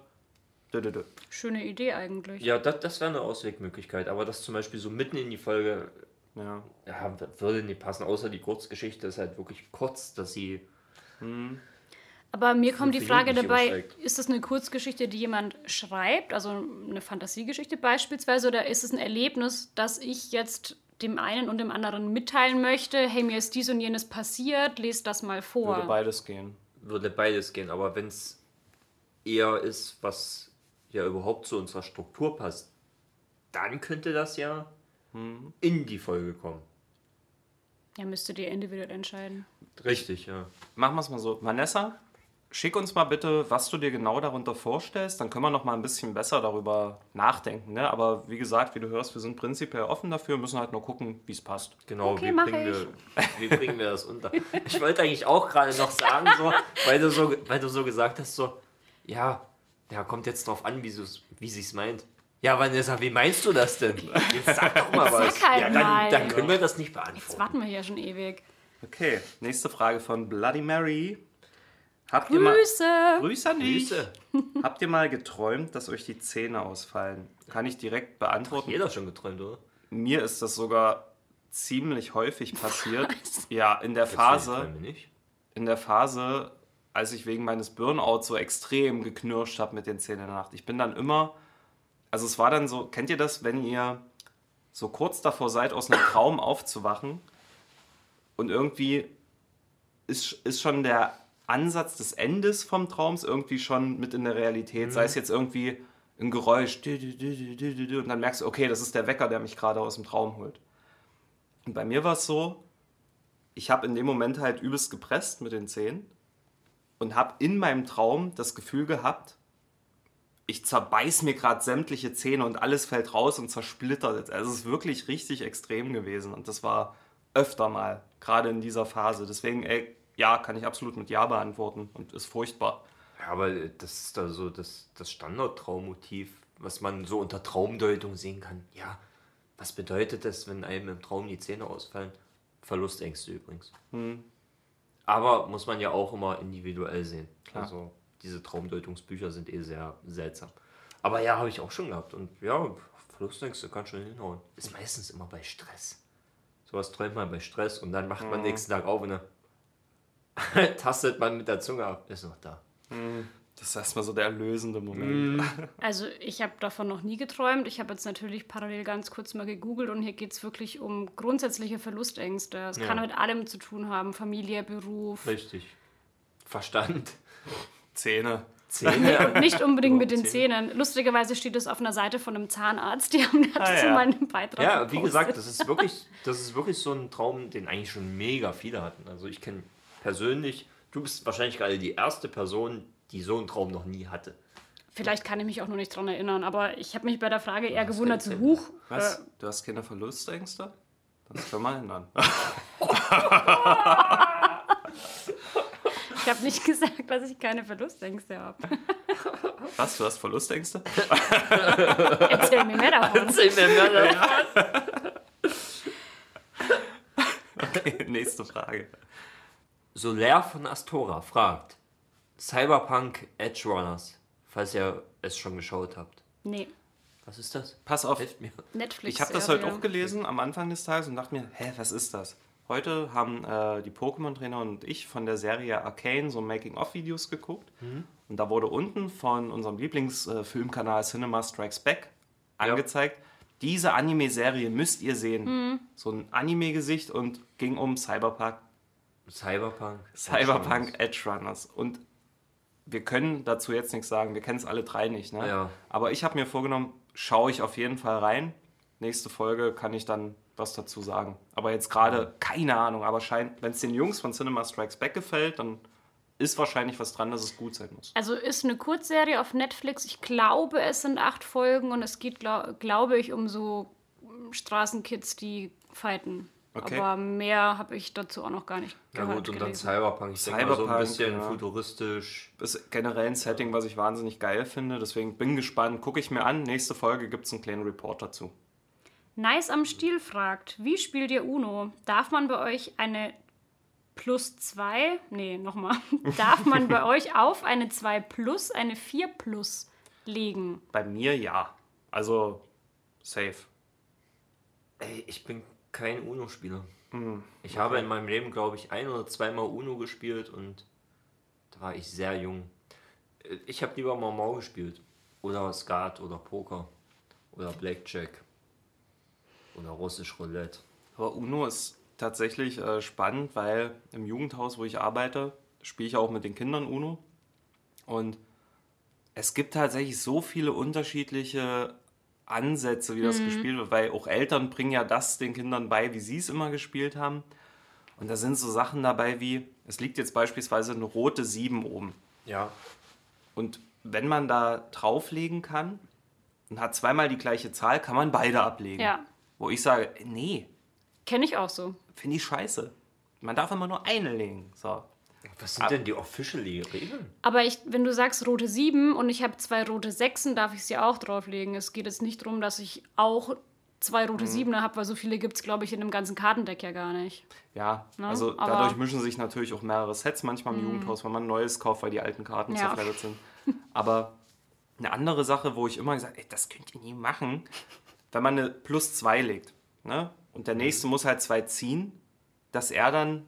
Dö, dö, dö. Schöne Idee eigentlich. Ja, das, das wäre eine Auswegmöglichkeit. Aber das zum Beispiel so mitten in die Folge Ja. ja, würde nicht passen. Außer die Kurzgeschichte ist halt wirklich kurz, dass sie. Aber mir kommt die Frage dabei, ist das eine Kurzgeschichte, die jemand schreibt, also eine Fantasiegeschichte beispielsweise, oder ist es ein Erlebnis, das ich jetzt dem einen und dem anderen mitteilen möchte, hey, mir ist dies und jenes passiert, lest das mal vor. Würde beides gehen. Würde beides gehen. Aber wenn es eher ist, was ja überhaupt zu unserer Struktur passt, dann könnte das ja in die Folge kommen. Ja, müsstet ihr individuell entscheiden. Richtig, ja. Machen wir es mal so. Vanessa, schick uns mal bitte, was du dir genau darunter vorstellst. Dann können wir noch mal ein bisschen besser darüber nachdenken. Ne? Aber wie gesagt, wie du hörst, wir sind prinzipiell offen dafür, müssen halt nur gucken, wie es passt. Genau, Okay, wie, bringen ich. wir, wie bringen wir das unter? Ich wollte eigentlich auch gerade noch sagen, so, weil, du so, weil du so gesagt hast, so, ja, ja, kommt jetzt drauf an, wie, wie sie es meint. Ja, Vanessa, wie meinst du das denn? Jetzt sag doch mal was. Sag halt ja, mal. dann, dann können wir das nicht Jetzt beantworten. warten wir hier schon ewig. Okay, nächste Frage von Bloody Mary. Habt ihr mal, Grüße! Grüße an dich. Grüße. Habt ihr mal geträumt, dass euch die Zähne ausfallen? Kann ich direkt beantworten. Jeder schon geträumt, oder? Mir ist das sogar ziemlich häufig passiert. Ja, in der Phase, nicht. in der Phase, als ich wegen meines Burnouts so extrem geknirscht habe mit den Zähnen in der Nacht. Ich bin dann immer, also es war dann so, kennt ihr das, wenn ihr so kurz davor seid, aus einem Traum aufzuwachen und irgendwie ist, ist schon der Ansatz des Endes vom Traums irgendwie schon mit in der Realität, sei es jetzt irgendwie ein Geräusch und dann merkst du, okay, das ist der Wecker, der mich gerade aus dem Traum holt. Und bei mir war es so, ich habe in dem Moment halt übelst gepresst mit den Zähnen und habe in meinem Traum das Gefühl gehabt, ich zerbeiß mir gerade sämtliche Zähne und alles fällt raus und zersplittert. Also es ist wirklich richtig extrem gewesen und das war öfter mal, gerade in dieser Phase. Deswegen, ey, ja, kann ich absolut mit Ja beantworten und ist furchtbar. Ja, aber das ist da so das, das Standard-Traummotiv, was man so unter Traumdeutung sehen kann. Ja, was bedeutet das, wenn einem im Traum die Zähne ausfallen? Verlustängste übrigens. Aber muss man ja auch immer individuell sehen. Klar. Also diese Traumdeutungsbücher sind eh sehr seltsam. Aber ja, habe ich auch schon gehabt. Und ja, Verlustängste kann schon hinhauen. Ist meistens immer bei Stress. Sowas träumt man bei Stress und dann macht man nächsten Tag auf und dann tastet man mit der Zunge ab. Ist noch da. Das ist erstmal so der erlösende Moment. Also ich habe davon noch nie geträumt. Ich habe jetzt natürlich parallel ganz kurz mal gegoogelt und hier geht es wirklich um grundsätzliche Verlustängste. Es kann Ja. mit allem zu tun haben, Familie, Beruf. Richtig. Verstand. Zähne. Zähne. Nicht unbedingt mit den Zähnen. Lustigerweise steht es auf einer Seite von einem Zahnarzt. Die haben dazu Ah, ja. mal einen Beitrag ja, wie gepostet. gesagt, das ist wirklich, das ist wirklich so ein Traum, den eigentlich schon mega viele hatten. Also ich kenne persönlich, du bist wahrscheinlich gerade die erste Person, die so einen Traum noch nie hatte. Vielleicht kann ich mich auch noch nicht dran erinnern, aber ich habe mich bei der Frage eher hast gewundert, so huch. Was? Äh, Du hast keine Verlustängste? Das können wir ändern. ich habe nicht gesagt, dass ich keine Verlustängste habe. Was? Du hast Verlustängste? Erzähl mir mehr davon. Nächste Frage. Soler von Astora fragt: Cyberpunk Edge Runners, falls ihr es schon geschaut habt. Nee, Was ist das? Pass auf. Helft mir. Netflix. Ich habe das heute auch gelesen am Anfang des Tages und dachte mir, hä, was ist das? Heute haben äh, die Pokémon-Trainer und ich von der Serie Arcane so Making-of-Videos geguckt. Und da wurde unten von unserem Lieblingsfilmkanal Cinema Strikes Back angezeigt, diese Anime-Serie müsst ihr sehen. So ein Anime-Gesicht und ging um Cyberpunk, Cyberpunk. Cyberpunk Edge Runners. Und wir können dazu jetzt nichts sagen, wir kennen es alle drei nicht. Ne? Ja. Aber ich habe mir vorgenommen, schaue ich auf jeden Fall rein. Nächste Folge kann ich dann was dazu sagen. Aber jetzt gerade keine Ahnung. Aber wenn es den Jungs von Cinema Strikes Back gefällt, dann ist wahrscheinlich was dran, dass es gut sein muss. Also ist eine Kurzserie auf Netflix. Ich glaube, es sind acht Folgen und es geht, glaub, glaube ich, um so Straßenkids, die fighten. Okay. Aber mehr habe ich dazu auch noch gar nicht Na gehört. gut, und dann gelesen. Cyberpunk. Ich denke mal so ein Cyberpunk, bisschen ja. futuristisch. ist generell ein Setting, was ich wahnsinnig geil finde. Deswegen bin gespannt, gucke ich mir an. Nächste Folge gibt es einen kleinen Report dazu. Nice am Stiel fragt, wie spielt ihr Uno? Darf man bei euch eine plus 2, nee, nochmal, darf man bei euch auf eine 2 plus eine 4 plus legen? Bei mir ja. Also safe. Ey, ich bin kein Uno-Spieler. Ich habe in meinem Leben, glaube ich, ein oder zweimal Uno gespielt und da war ich sehr jung. Äh, Ich habe lieber mal Mau gespielt. Oder Skat oder Poker. Oder Blackjack. Oder Russisch Roulette. Aber Uno ist tatsächlich äh, spannend, weil im Jugendhaus, wo ich arbeite, spiele ich auch mit den Kindern Uno. Und es gibt tatsächlich so viele unterschiedliche Ansätze, wie das gespielt wird, weil auch Eltern bringen ja das den Kindern bei, wie sie es immer gespielt haben. Und da sind so Sachen dabei wie, es liegt jetzt beispielsweise eine rote 7 oben. Ja. Und wenn man da drauflegen kann und hat zweimal die gleiche Zahl, kann man beide ablegen. Ja. Wo ich sage, nee, Kenne ich auch so. finde ich scheiße. Man darf immer nur eine legen. So. Was sind denn die official Regeln? Aber ich, wenn du sagst rote 7 und ich habe zwei rote 6, darf ich sie auch drauflegen. Es geht jetzt nicht darum, dass ich auch zwei rote 7 habe, weil so viele gibt es, glaube ich, in dem ganzen Kartendeck ja gar nicht. Ja, Ne? also Aber- dadurch mischen sich natürlich auch mehrere Sets manchmal im Jugendhaus, wenn man ein neues kauft, weil die alten Karten Ja. zerfleddert sind. Aber eine andere Sache, wo ich immer gesagt habe, das könnt ihr nie machen, wenn man eine plus zwei legt ne? und der nächste muss halt zwei ziehen, dass er dann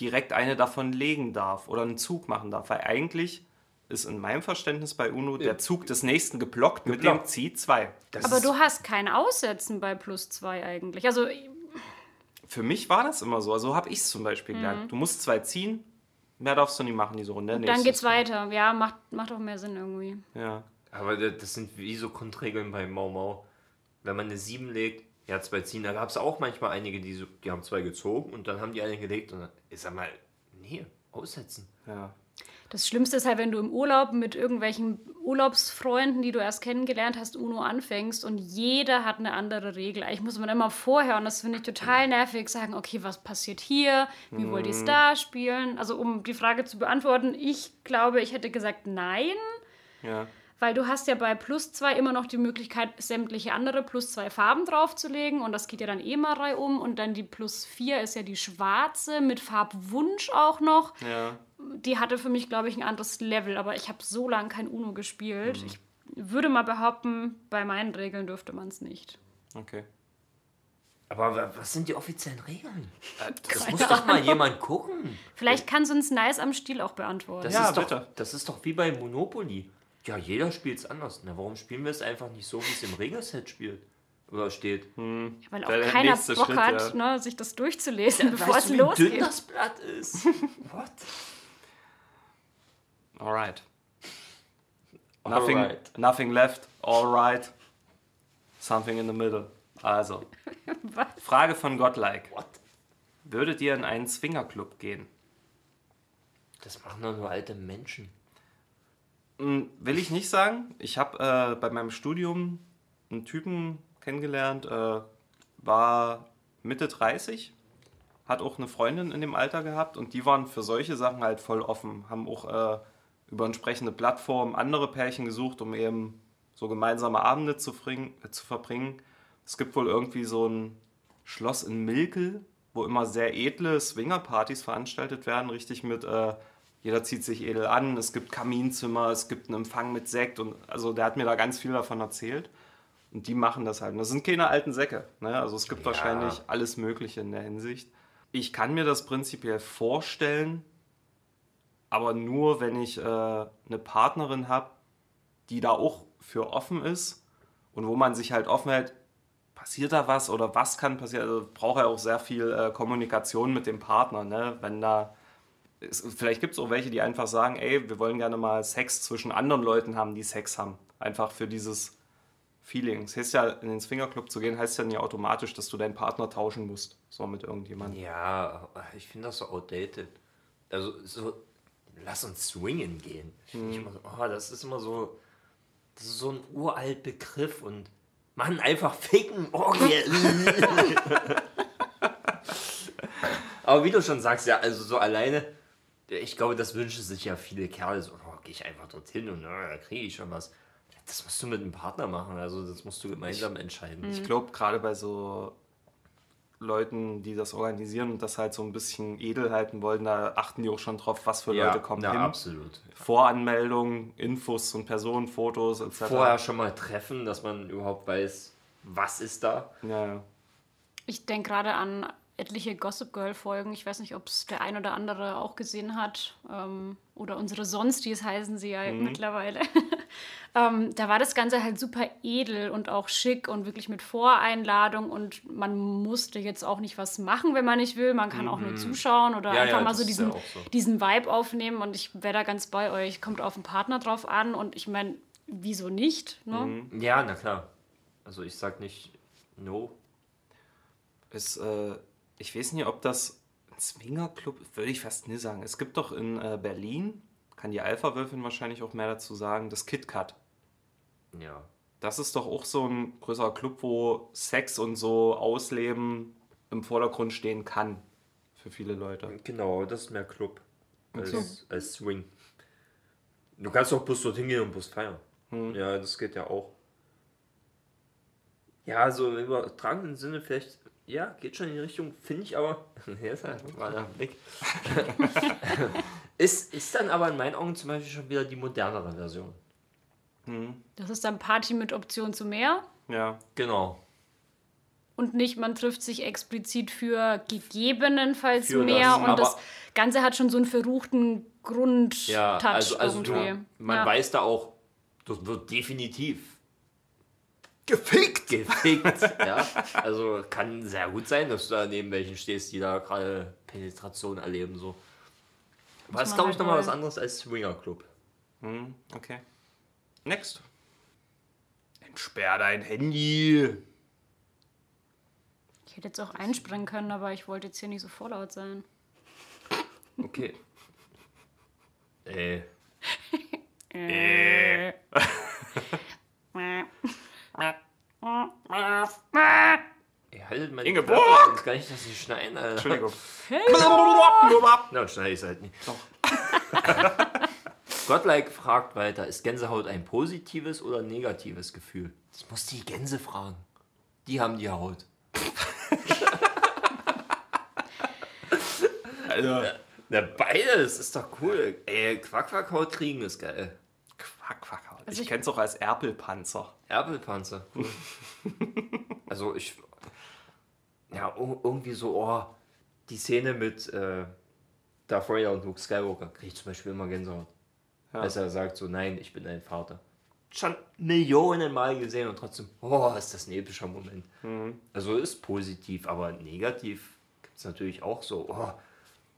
direkt eine davon legen darf oder einen Zug machen darf. Weil eigentlich ist in meinem Verständnis bei UNO der Zug des nächsten geblockt, mit dem Geblockt. zwei. Das Aber ist- du hast kein Aussetzen bei plus 2 eigentlich. Also Für mich war das immer so. Also habe ich es zum Beispiel gelernt. Du musst zwei ziehen, mehr darfst du nie machen, diese Runde. Der dann geht's weiter. Ja, macht, macht auch mehr Sinn irgendwie. Ja. Aber da- das sind wie so Grundregeln bei Mau Mau. Wenn man eine 7 legt, ja, zwei ziehen. Da gab es auch manchmal einige, die, so, die haben zwei gezogen und dann haben die eine gelegt und dann, ich sag mal, nee, aussetzen. ja. Das Schlimmste ist halt, wenn du im Urlaub mit irgendwelchen Urlaubsfreunden, die du erst kennengelernt hast, UNO anfängst und jeder hat eine andere Regel. Ich muss mir dann immer vorher, und das finde ich total nervig, sagen, okay, was passiert hier? Wie wollt ihr es da spielen? Also um die Frage zu beantworten, ich glaube, ich hätte gesagt nein, Ja. Weil du hast ja bei plus zwei immer noch die Möglichkeit, sämtliche andere plus zwei Farben draufzulegen und das geht ja dann eh mal reihum und dann die plus vier ist ja die schwarze mit Farbwunsch auch noch Ja. die hatte für mich, glaube ich, ein anderes Level, aber ich habe so lange kein UNO gespielt. Ich würde mal behaupten, bei meinen Regeln dürfte man es nicht. Okay. Aber wa- was sind die offiziellen Regeln? Das Keine muss doch mal jemand gucken. Vielleicht kann es uns nice am Stil auch beantworten. Das, Ja, ist doch, bitte. das ist doch wie bei Monopoly. Ja, jeder spielt es anders. Na, warum spielen wir es einfach nicht so, wie es im Regelset spielt? Oder steht? Weil auch Der keiner Bock Schritt, hat, ja. ne, sich das durchzulesen, bevor weißt es du, wie dünn losgeht. das Blatt ist? What? Alright. Nothing, Alright. nothing left. Alright. Something in the middle. Also. Was? Frage von Godlike. What? Würdet ihr in einen Swingerclub gehen? Das machen doch nur alte Menschen. Hm, Will ich nicht sagen. Ich habe äh, bei meinem Studium einen Typen kennengelernt, äh, war Mitte 30, hat auch eine Freundin in dem Alter gehabt und die waren für solche Sachen halt voll offen, haben auch äh, über entsprechende Plattformen andere Pärchen gesucht, um eben so gemeinsame Abende zu, fring, äh, zu verbringen. Es gibt wohl irgendwie so ein Schloss in Milkel, wo immer sehr edle Swingerpartys veranstaltet werden, richtig mit, äh, jeder zieht sich edel an, es gibt Kaminzimmer, es gibt einen Empfang mit Sekt und also der hat mir da ganz viel davon erzählt. Und die machen das halt. Und das sind keine alten Säcke. Ne? Also es gibt wahrscheinlich alles Mögliche in der Hinsicht. Ich kann mir das prinzipiell vorstellen, aber nur, wenn ich äh, eine Partnerin habe, die da auch für offen ist und wo man sich halt offen hält, passiert da was oder was kann passieren. Also braucht ja auch sehr viel äh, Kommunikation mit dem Partner. Ne? Wenn da es, vielleicht gibt es auch welche, die einfach sagen, ey, wir wollen gerne mal Sex zwischen anderen Leuten haben, die Sex haben. Einfach für dieses Feeling. Es heißt ja, in den Swingerclub zu gehen, heißt ja nicht automatisch, dass du deinen Partner tauschen musst. So mit irgendjemandem. Ja, ich finde das so outdated. Also, so, lass uns swingen gehen. Find Ich so, oh, das ist immer so, das ist so ein uralt Begriff und Mann, einfach ficken. Oh, yeah. Aber wie du schon sagst, ja, also so alleine, ich glaube, das wünschen sich ja viele Kerle. So, oh, gehe ich einfach dorthin und na, da kriege ich schon was. Das musst du mit einem Partner machen, also das musst du gemeinsam entscheiden. Ich glaube, gerade bei so Leuten, die das organisieren und das halt so ein bisschen edel halten wollen, da achten die auch schon drauf, was für Leute kommen ja, hin. absolut. Voranmeldung, Infos und Personenfotos etc. Vorher schon mal treffen, dass man überhaupt weiß, was ist da. Ja, ja. Ich denke gerade an etliche Gossip Girl Folgen. Ich weiß nicht, ob es der ein oder andere auch gesehen hat. Ähm, oder unsere Sonsties heißen sie ja mittlerweile. ähm, da war das Ganze halt super edel und auch schick und wirklich mit Voreinladung. Und man musste jetzt auch nicht was machen, wenn man nicht will. Man kann auch nur zuschauen oder Ja, einfach ja, mal so diesen, ja so. diesen Vibe aufnehmen. Und ich wäre da ganz bei euch. Kommt auf den Partner drauf an. Und ich meine, wieso nicht? Ne? Ja, na klar. Also ich sag nicht no. Ist, äh, ich weiß nicht, ob das ein Swingerclub, würde ich fast nie sagen. Es gibt doch in äh, Berlin, kann die Alpha-Wölfin wahrscheinlich auch mehr dazu sagen, das KitKat. Ja. Das ist doch auch so ein größerer Club, wo Sex und so Ausleben im Vordergrund stehen kann. Für viele Leute. Genau, das ist mehr Club als, als Swing. Du kannst auch bloß dorthin gehen und bloß feiern. Ja, das geht ja auch. Ja, so im übertragenen Sinne vielleicht, ja, geht schon in die Richtung, finde ich aber, halt mal der Blick. ist, ist dann aber in meinen Augen zum Beispiel schon wieder die modernere Version. Das ist dann Party mit Option zu mehr. Ja. Genau. und nicht, man trifft sich explizit für gegebenenfalls Für mehr das, und aber- das Ganze hat schon so einen verruchten Grundtouch Ja, also, also du, irgendwie. man ja. weiß da auch, das wird definitiv Gefickt! gefickt. ja, also kann sehr gut sein, dass du da neben welchen stehst, die da gerade Penetration erleben. So. Aber das ist, glaube ich, halt nochmal was anderes als Swinger Club. Hm, okay. Next. Entsperr dein Handy. Ich hätte jetzt auch einspringen können, aber ich wollte jetzt hier nicht so vorlaut sein. Okay. Äh, Äh. ihr haltet mal die Ingeborg! Klappe, sonst kann ich das nicht schneiden. Alter. Entschuldigung. Na, schneide ich es halt nicht. Gottlike fragt weiter, ist Gänsehaut ein positives oder negatives Gefühl? Das muss die Gänse fragen. Die haben die Haut. Also, Na, beides ist doch cool. Ey, Quack-Quack-Haut kriegen ist geil. Quack, quack. Also ich ich- kenn's auch als Erpelpanzer. Erbelpanzer. Cool. also ich. Ja, ir- irgendwie so, oh, die Szene mit äh, Darth Vader und Luke Skywalker kriege ich zum Beispiel immer Gänsehaut. Ja. Als er sagt so, nein, ich bin dein Vater. Schon Millionen Mal gesehen und trotzdem, oh, ist das ein epischer Moment. Also ist positiv, aber negativ gibt es natürlich auch so, oh,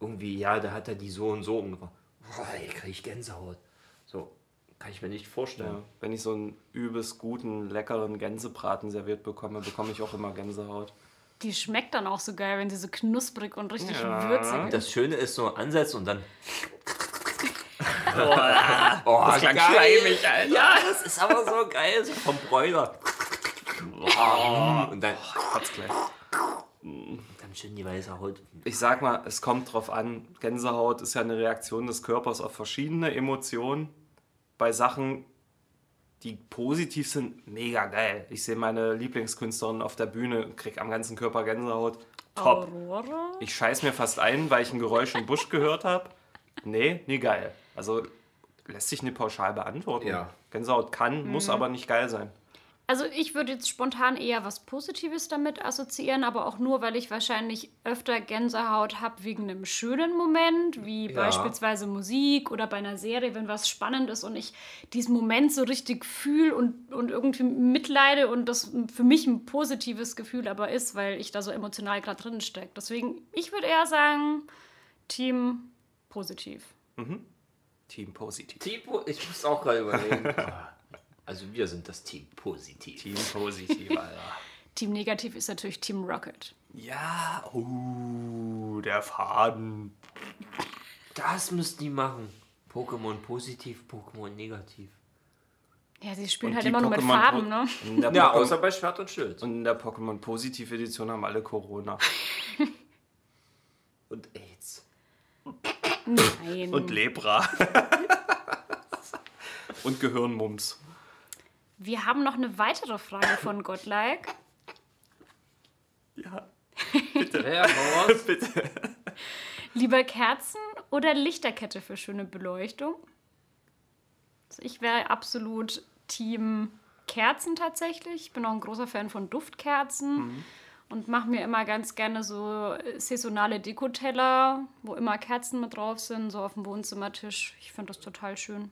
irgendwie, ja, da hat er die so und so umgebracht. Oh, ey, kriege ich Gänsehaut. So, kann ich mir nicht vorstellen. Ja. Wenn ich so einen übelst guten, leckeren Gänsebraten serviert bekomme, bekomme ich auch immer Gänsehaut. Die schmeckt dann auch so geil, wenn sie so knusprig und richtig Ja. würzig ist. Das Schöne ist so ansetzen und dann. Oh, Oh, das klang schleimig, Alter. Ja, das ist aber so geil, so vom Bräuler. Und dann, Hat's gleich. dann schön die weiße Haut. Ich sag mal, es kommt drauf an. Gänsehaut ist ja eine Reaktion des Körpers auf verschiedene Emotionen. Bei Sachen, die positiv sind, mega geil. Ich sehe meine Lieblingskünstlerin auf der Bühne, krieg am ganzen Körper Gänsehaut. Top. Aurora? Ich scheiß mir fast ein, weil ich ein Geräusch im Busch gehört habe. Nee, nie geil. Also lässt sich nicht pauschal beantworten. Ja. Gänsehaut kann, muss aber nicht geil sein. Also ich würde jetzt spontan eher was Positives damit assoziieren, aber auch nur, weil ich wahrscheinlich öfter Gänsehaut habe wegen einem schönen Moment, wie Ja. beispielsweise Musik oder bei einer Serie, wenn was spannend ist und ich diesen Moment so richtig fühle und, und irgendwie mitleide und das für mich ein positives Gefühl aber ist, weil ich da so emotional gerade drin stecke. Deswegen, ich würde eher sagen, Team positiv. Team positiv. Team, Po- ich muss auch gerade überlegen. Also wir sind das Team positiv. Team positiv, Alter. Team negativ ist natürlich Team Rocket. Ja, uh, der Faden. Das müssten die machen. Pokémon positiv, Pokémon negativ. Ja, sie spielen Und halt immer nur mit Pokémon- Farben, ne? Ja, Pokémon- außer bei Schwert und Schild. Und in der Pokémon Positiv Edition haben alle Corona. Und AIDS. Nein. Und Lepra. Und Gehirnmumps. Wir haben noch eine weitere Frage von Godlike. Ja, Ja, hau raus. bitte. Lieber Kerzen oder Lichterkette für schöne Beleuchtung? Also ich wäre absolut Team Kerzen tatsächlich. Ich bin auch ein großer Fan von Duftkerzen und mache mir immer ganz gerne so saisonale Dekoteller, wo immer Kerzen mit drauf sind, so auf dem Wohnzimmertisch. Ich finde das total schön.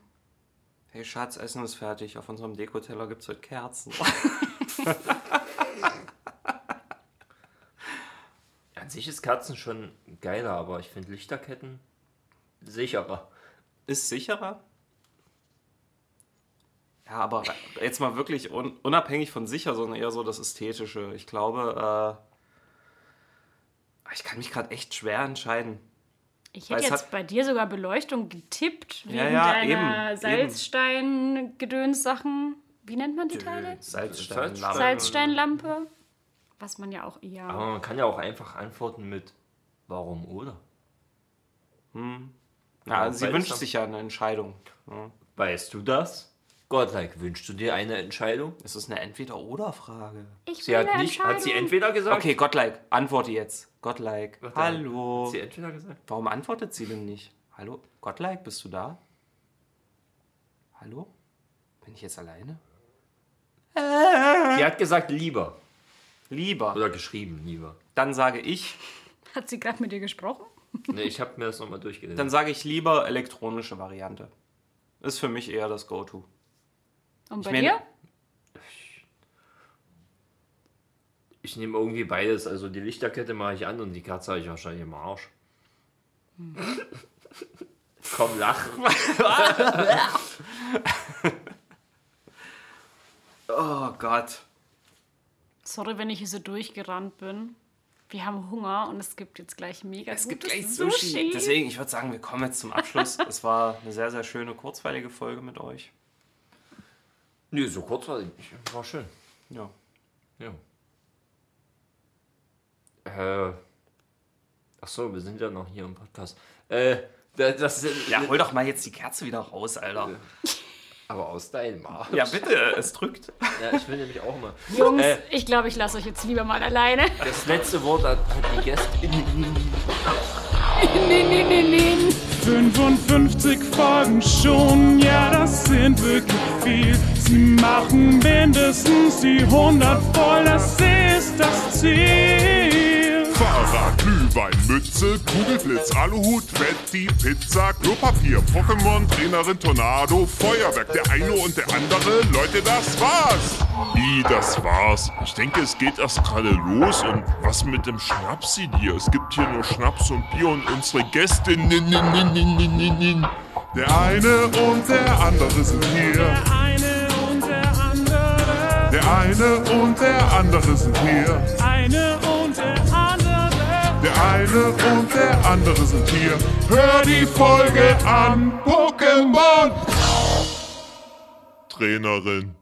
Hey Schatz, Essen ist fertig. Auf unserem Dekoteller gibt es heute Kerzen. An sich ist Kerzen schon geiler, aber ich finde Lichterketten sicherer. Ist sicherer? Ja, aber jetzt mal wirklich un unabhängig von sicher, sondern eher so das Ästhetische. Ich glaube, äh, ich kann mich gerade echt schwer entscheiden. Ich hätte jetzt bei dir sogar Beleuchtung getippt, wegen Ja, ja, deiner Salzstein-Gedöns-Sachen. Wie nennt man die Teile? Salzsteinlampe. Salzsteinlampe. Was man ja auch eher. Aber man kann ja auch einfach antworten mit Warum oder? Ja, sie beides wünscht haben- sich ja eine Entscheidung. Ja. Weißt du das? Godlike, wünschst du dir eine Entscheidung? Es ist eine Entweder-Oder-Frage. Ich Sie will hat eine nicht, hat sie entweder gesagt? Okay, Godlike, antworte jetzt. Godlike, Godlike. hallo. Hat sie entweder gesagt? Warum antwortet sie denn nicht? Hallo, Godlike, bist du da? Hallo? Bin ich jetzt alleine? Sie hat gesagt lieber. Lieber. Oder geschrieben lieber. Dann sage ich, Hat sie gerade mit dir gesprochen? Ne, ich habe mir das nochmal durchgelesen. dann sage ich lieber elektronische Variante. Ist für mich eher das Go-To. Und bei meine- dir? Ich nehme irgendwie beides. Also die Lichterkette mache ich an und die Kerze habe ich wahrscheinlich im Arsch. Komm, lach. Oh Gott. Sorry, wenn ich hier so durchgerannt bin. Wir haben Hunger und es gibt jetzt gleich mega Es gibt gleich Sushi. Deswegen, ich würde sagen, wir kommen jetzt zum Abschluss. es war eine sehr, sehr schöne, kurzweilige Folge mit euch. Nö, so kurz war ich. War schön. Ja. Ja. Äh. Ach so, wir sind ja noch hier im Podcast. Äh, das, das Ja, hol doch mal jetzt die Kerze wieder raus, Alter. aber aus deinem Arsch. Ja, bitte, es drückt. Ja, ich will nämlich auch mal. Jungs, Äh. ich glaube, ich lasse euch jetzt lieber mal alleine. Das letzte Wort hat, hat die Gästin. nee, nee, nee, nee. 55 Folgen schon, ja, das sind wirklich viel. Sie machen mindestens die 100 voll, das ist das Ziel. Fahrrad, Glühwein, Mütze, Kugelblitz, Aluhut, Fetti, Pizza, Klopapier, Pokémon, Trainerin, Tornado, Feuerwerk, der eine und der andere. Leute, das war's! Wie, das war's? Ich denke, es geht erst gerade los. Und was mit dem Schnapsi dir? Es gibt hier nur Schnaps und Bier und unsere Gästinnen. Der eine und der andere sind hier. Der eine und der andere sind hier. eine und der andere. Der eine und der andere sind hier. Hör die Folge an, Pokémon! Trainerin.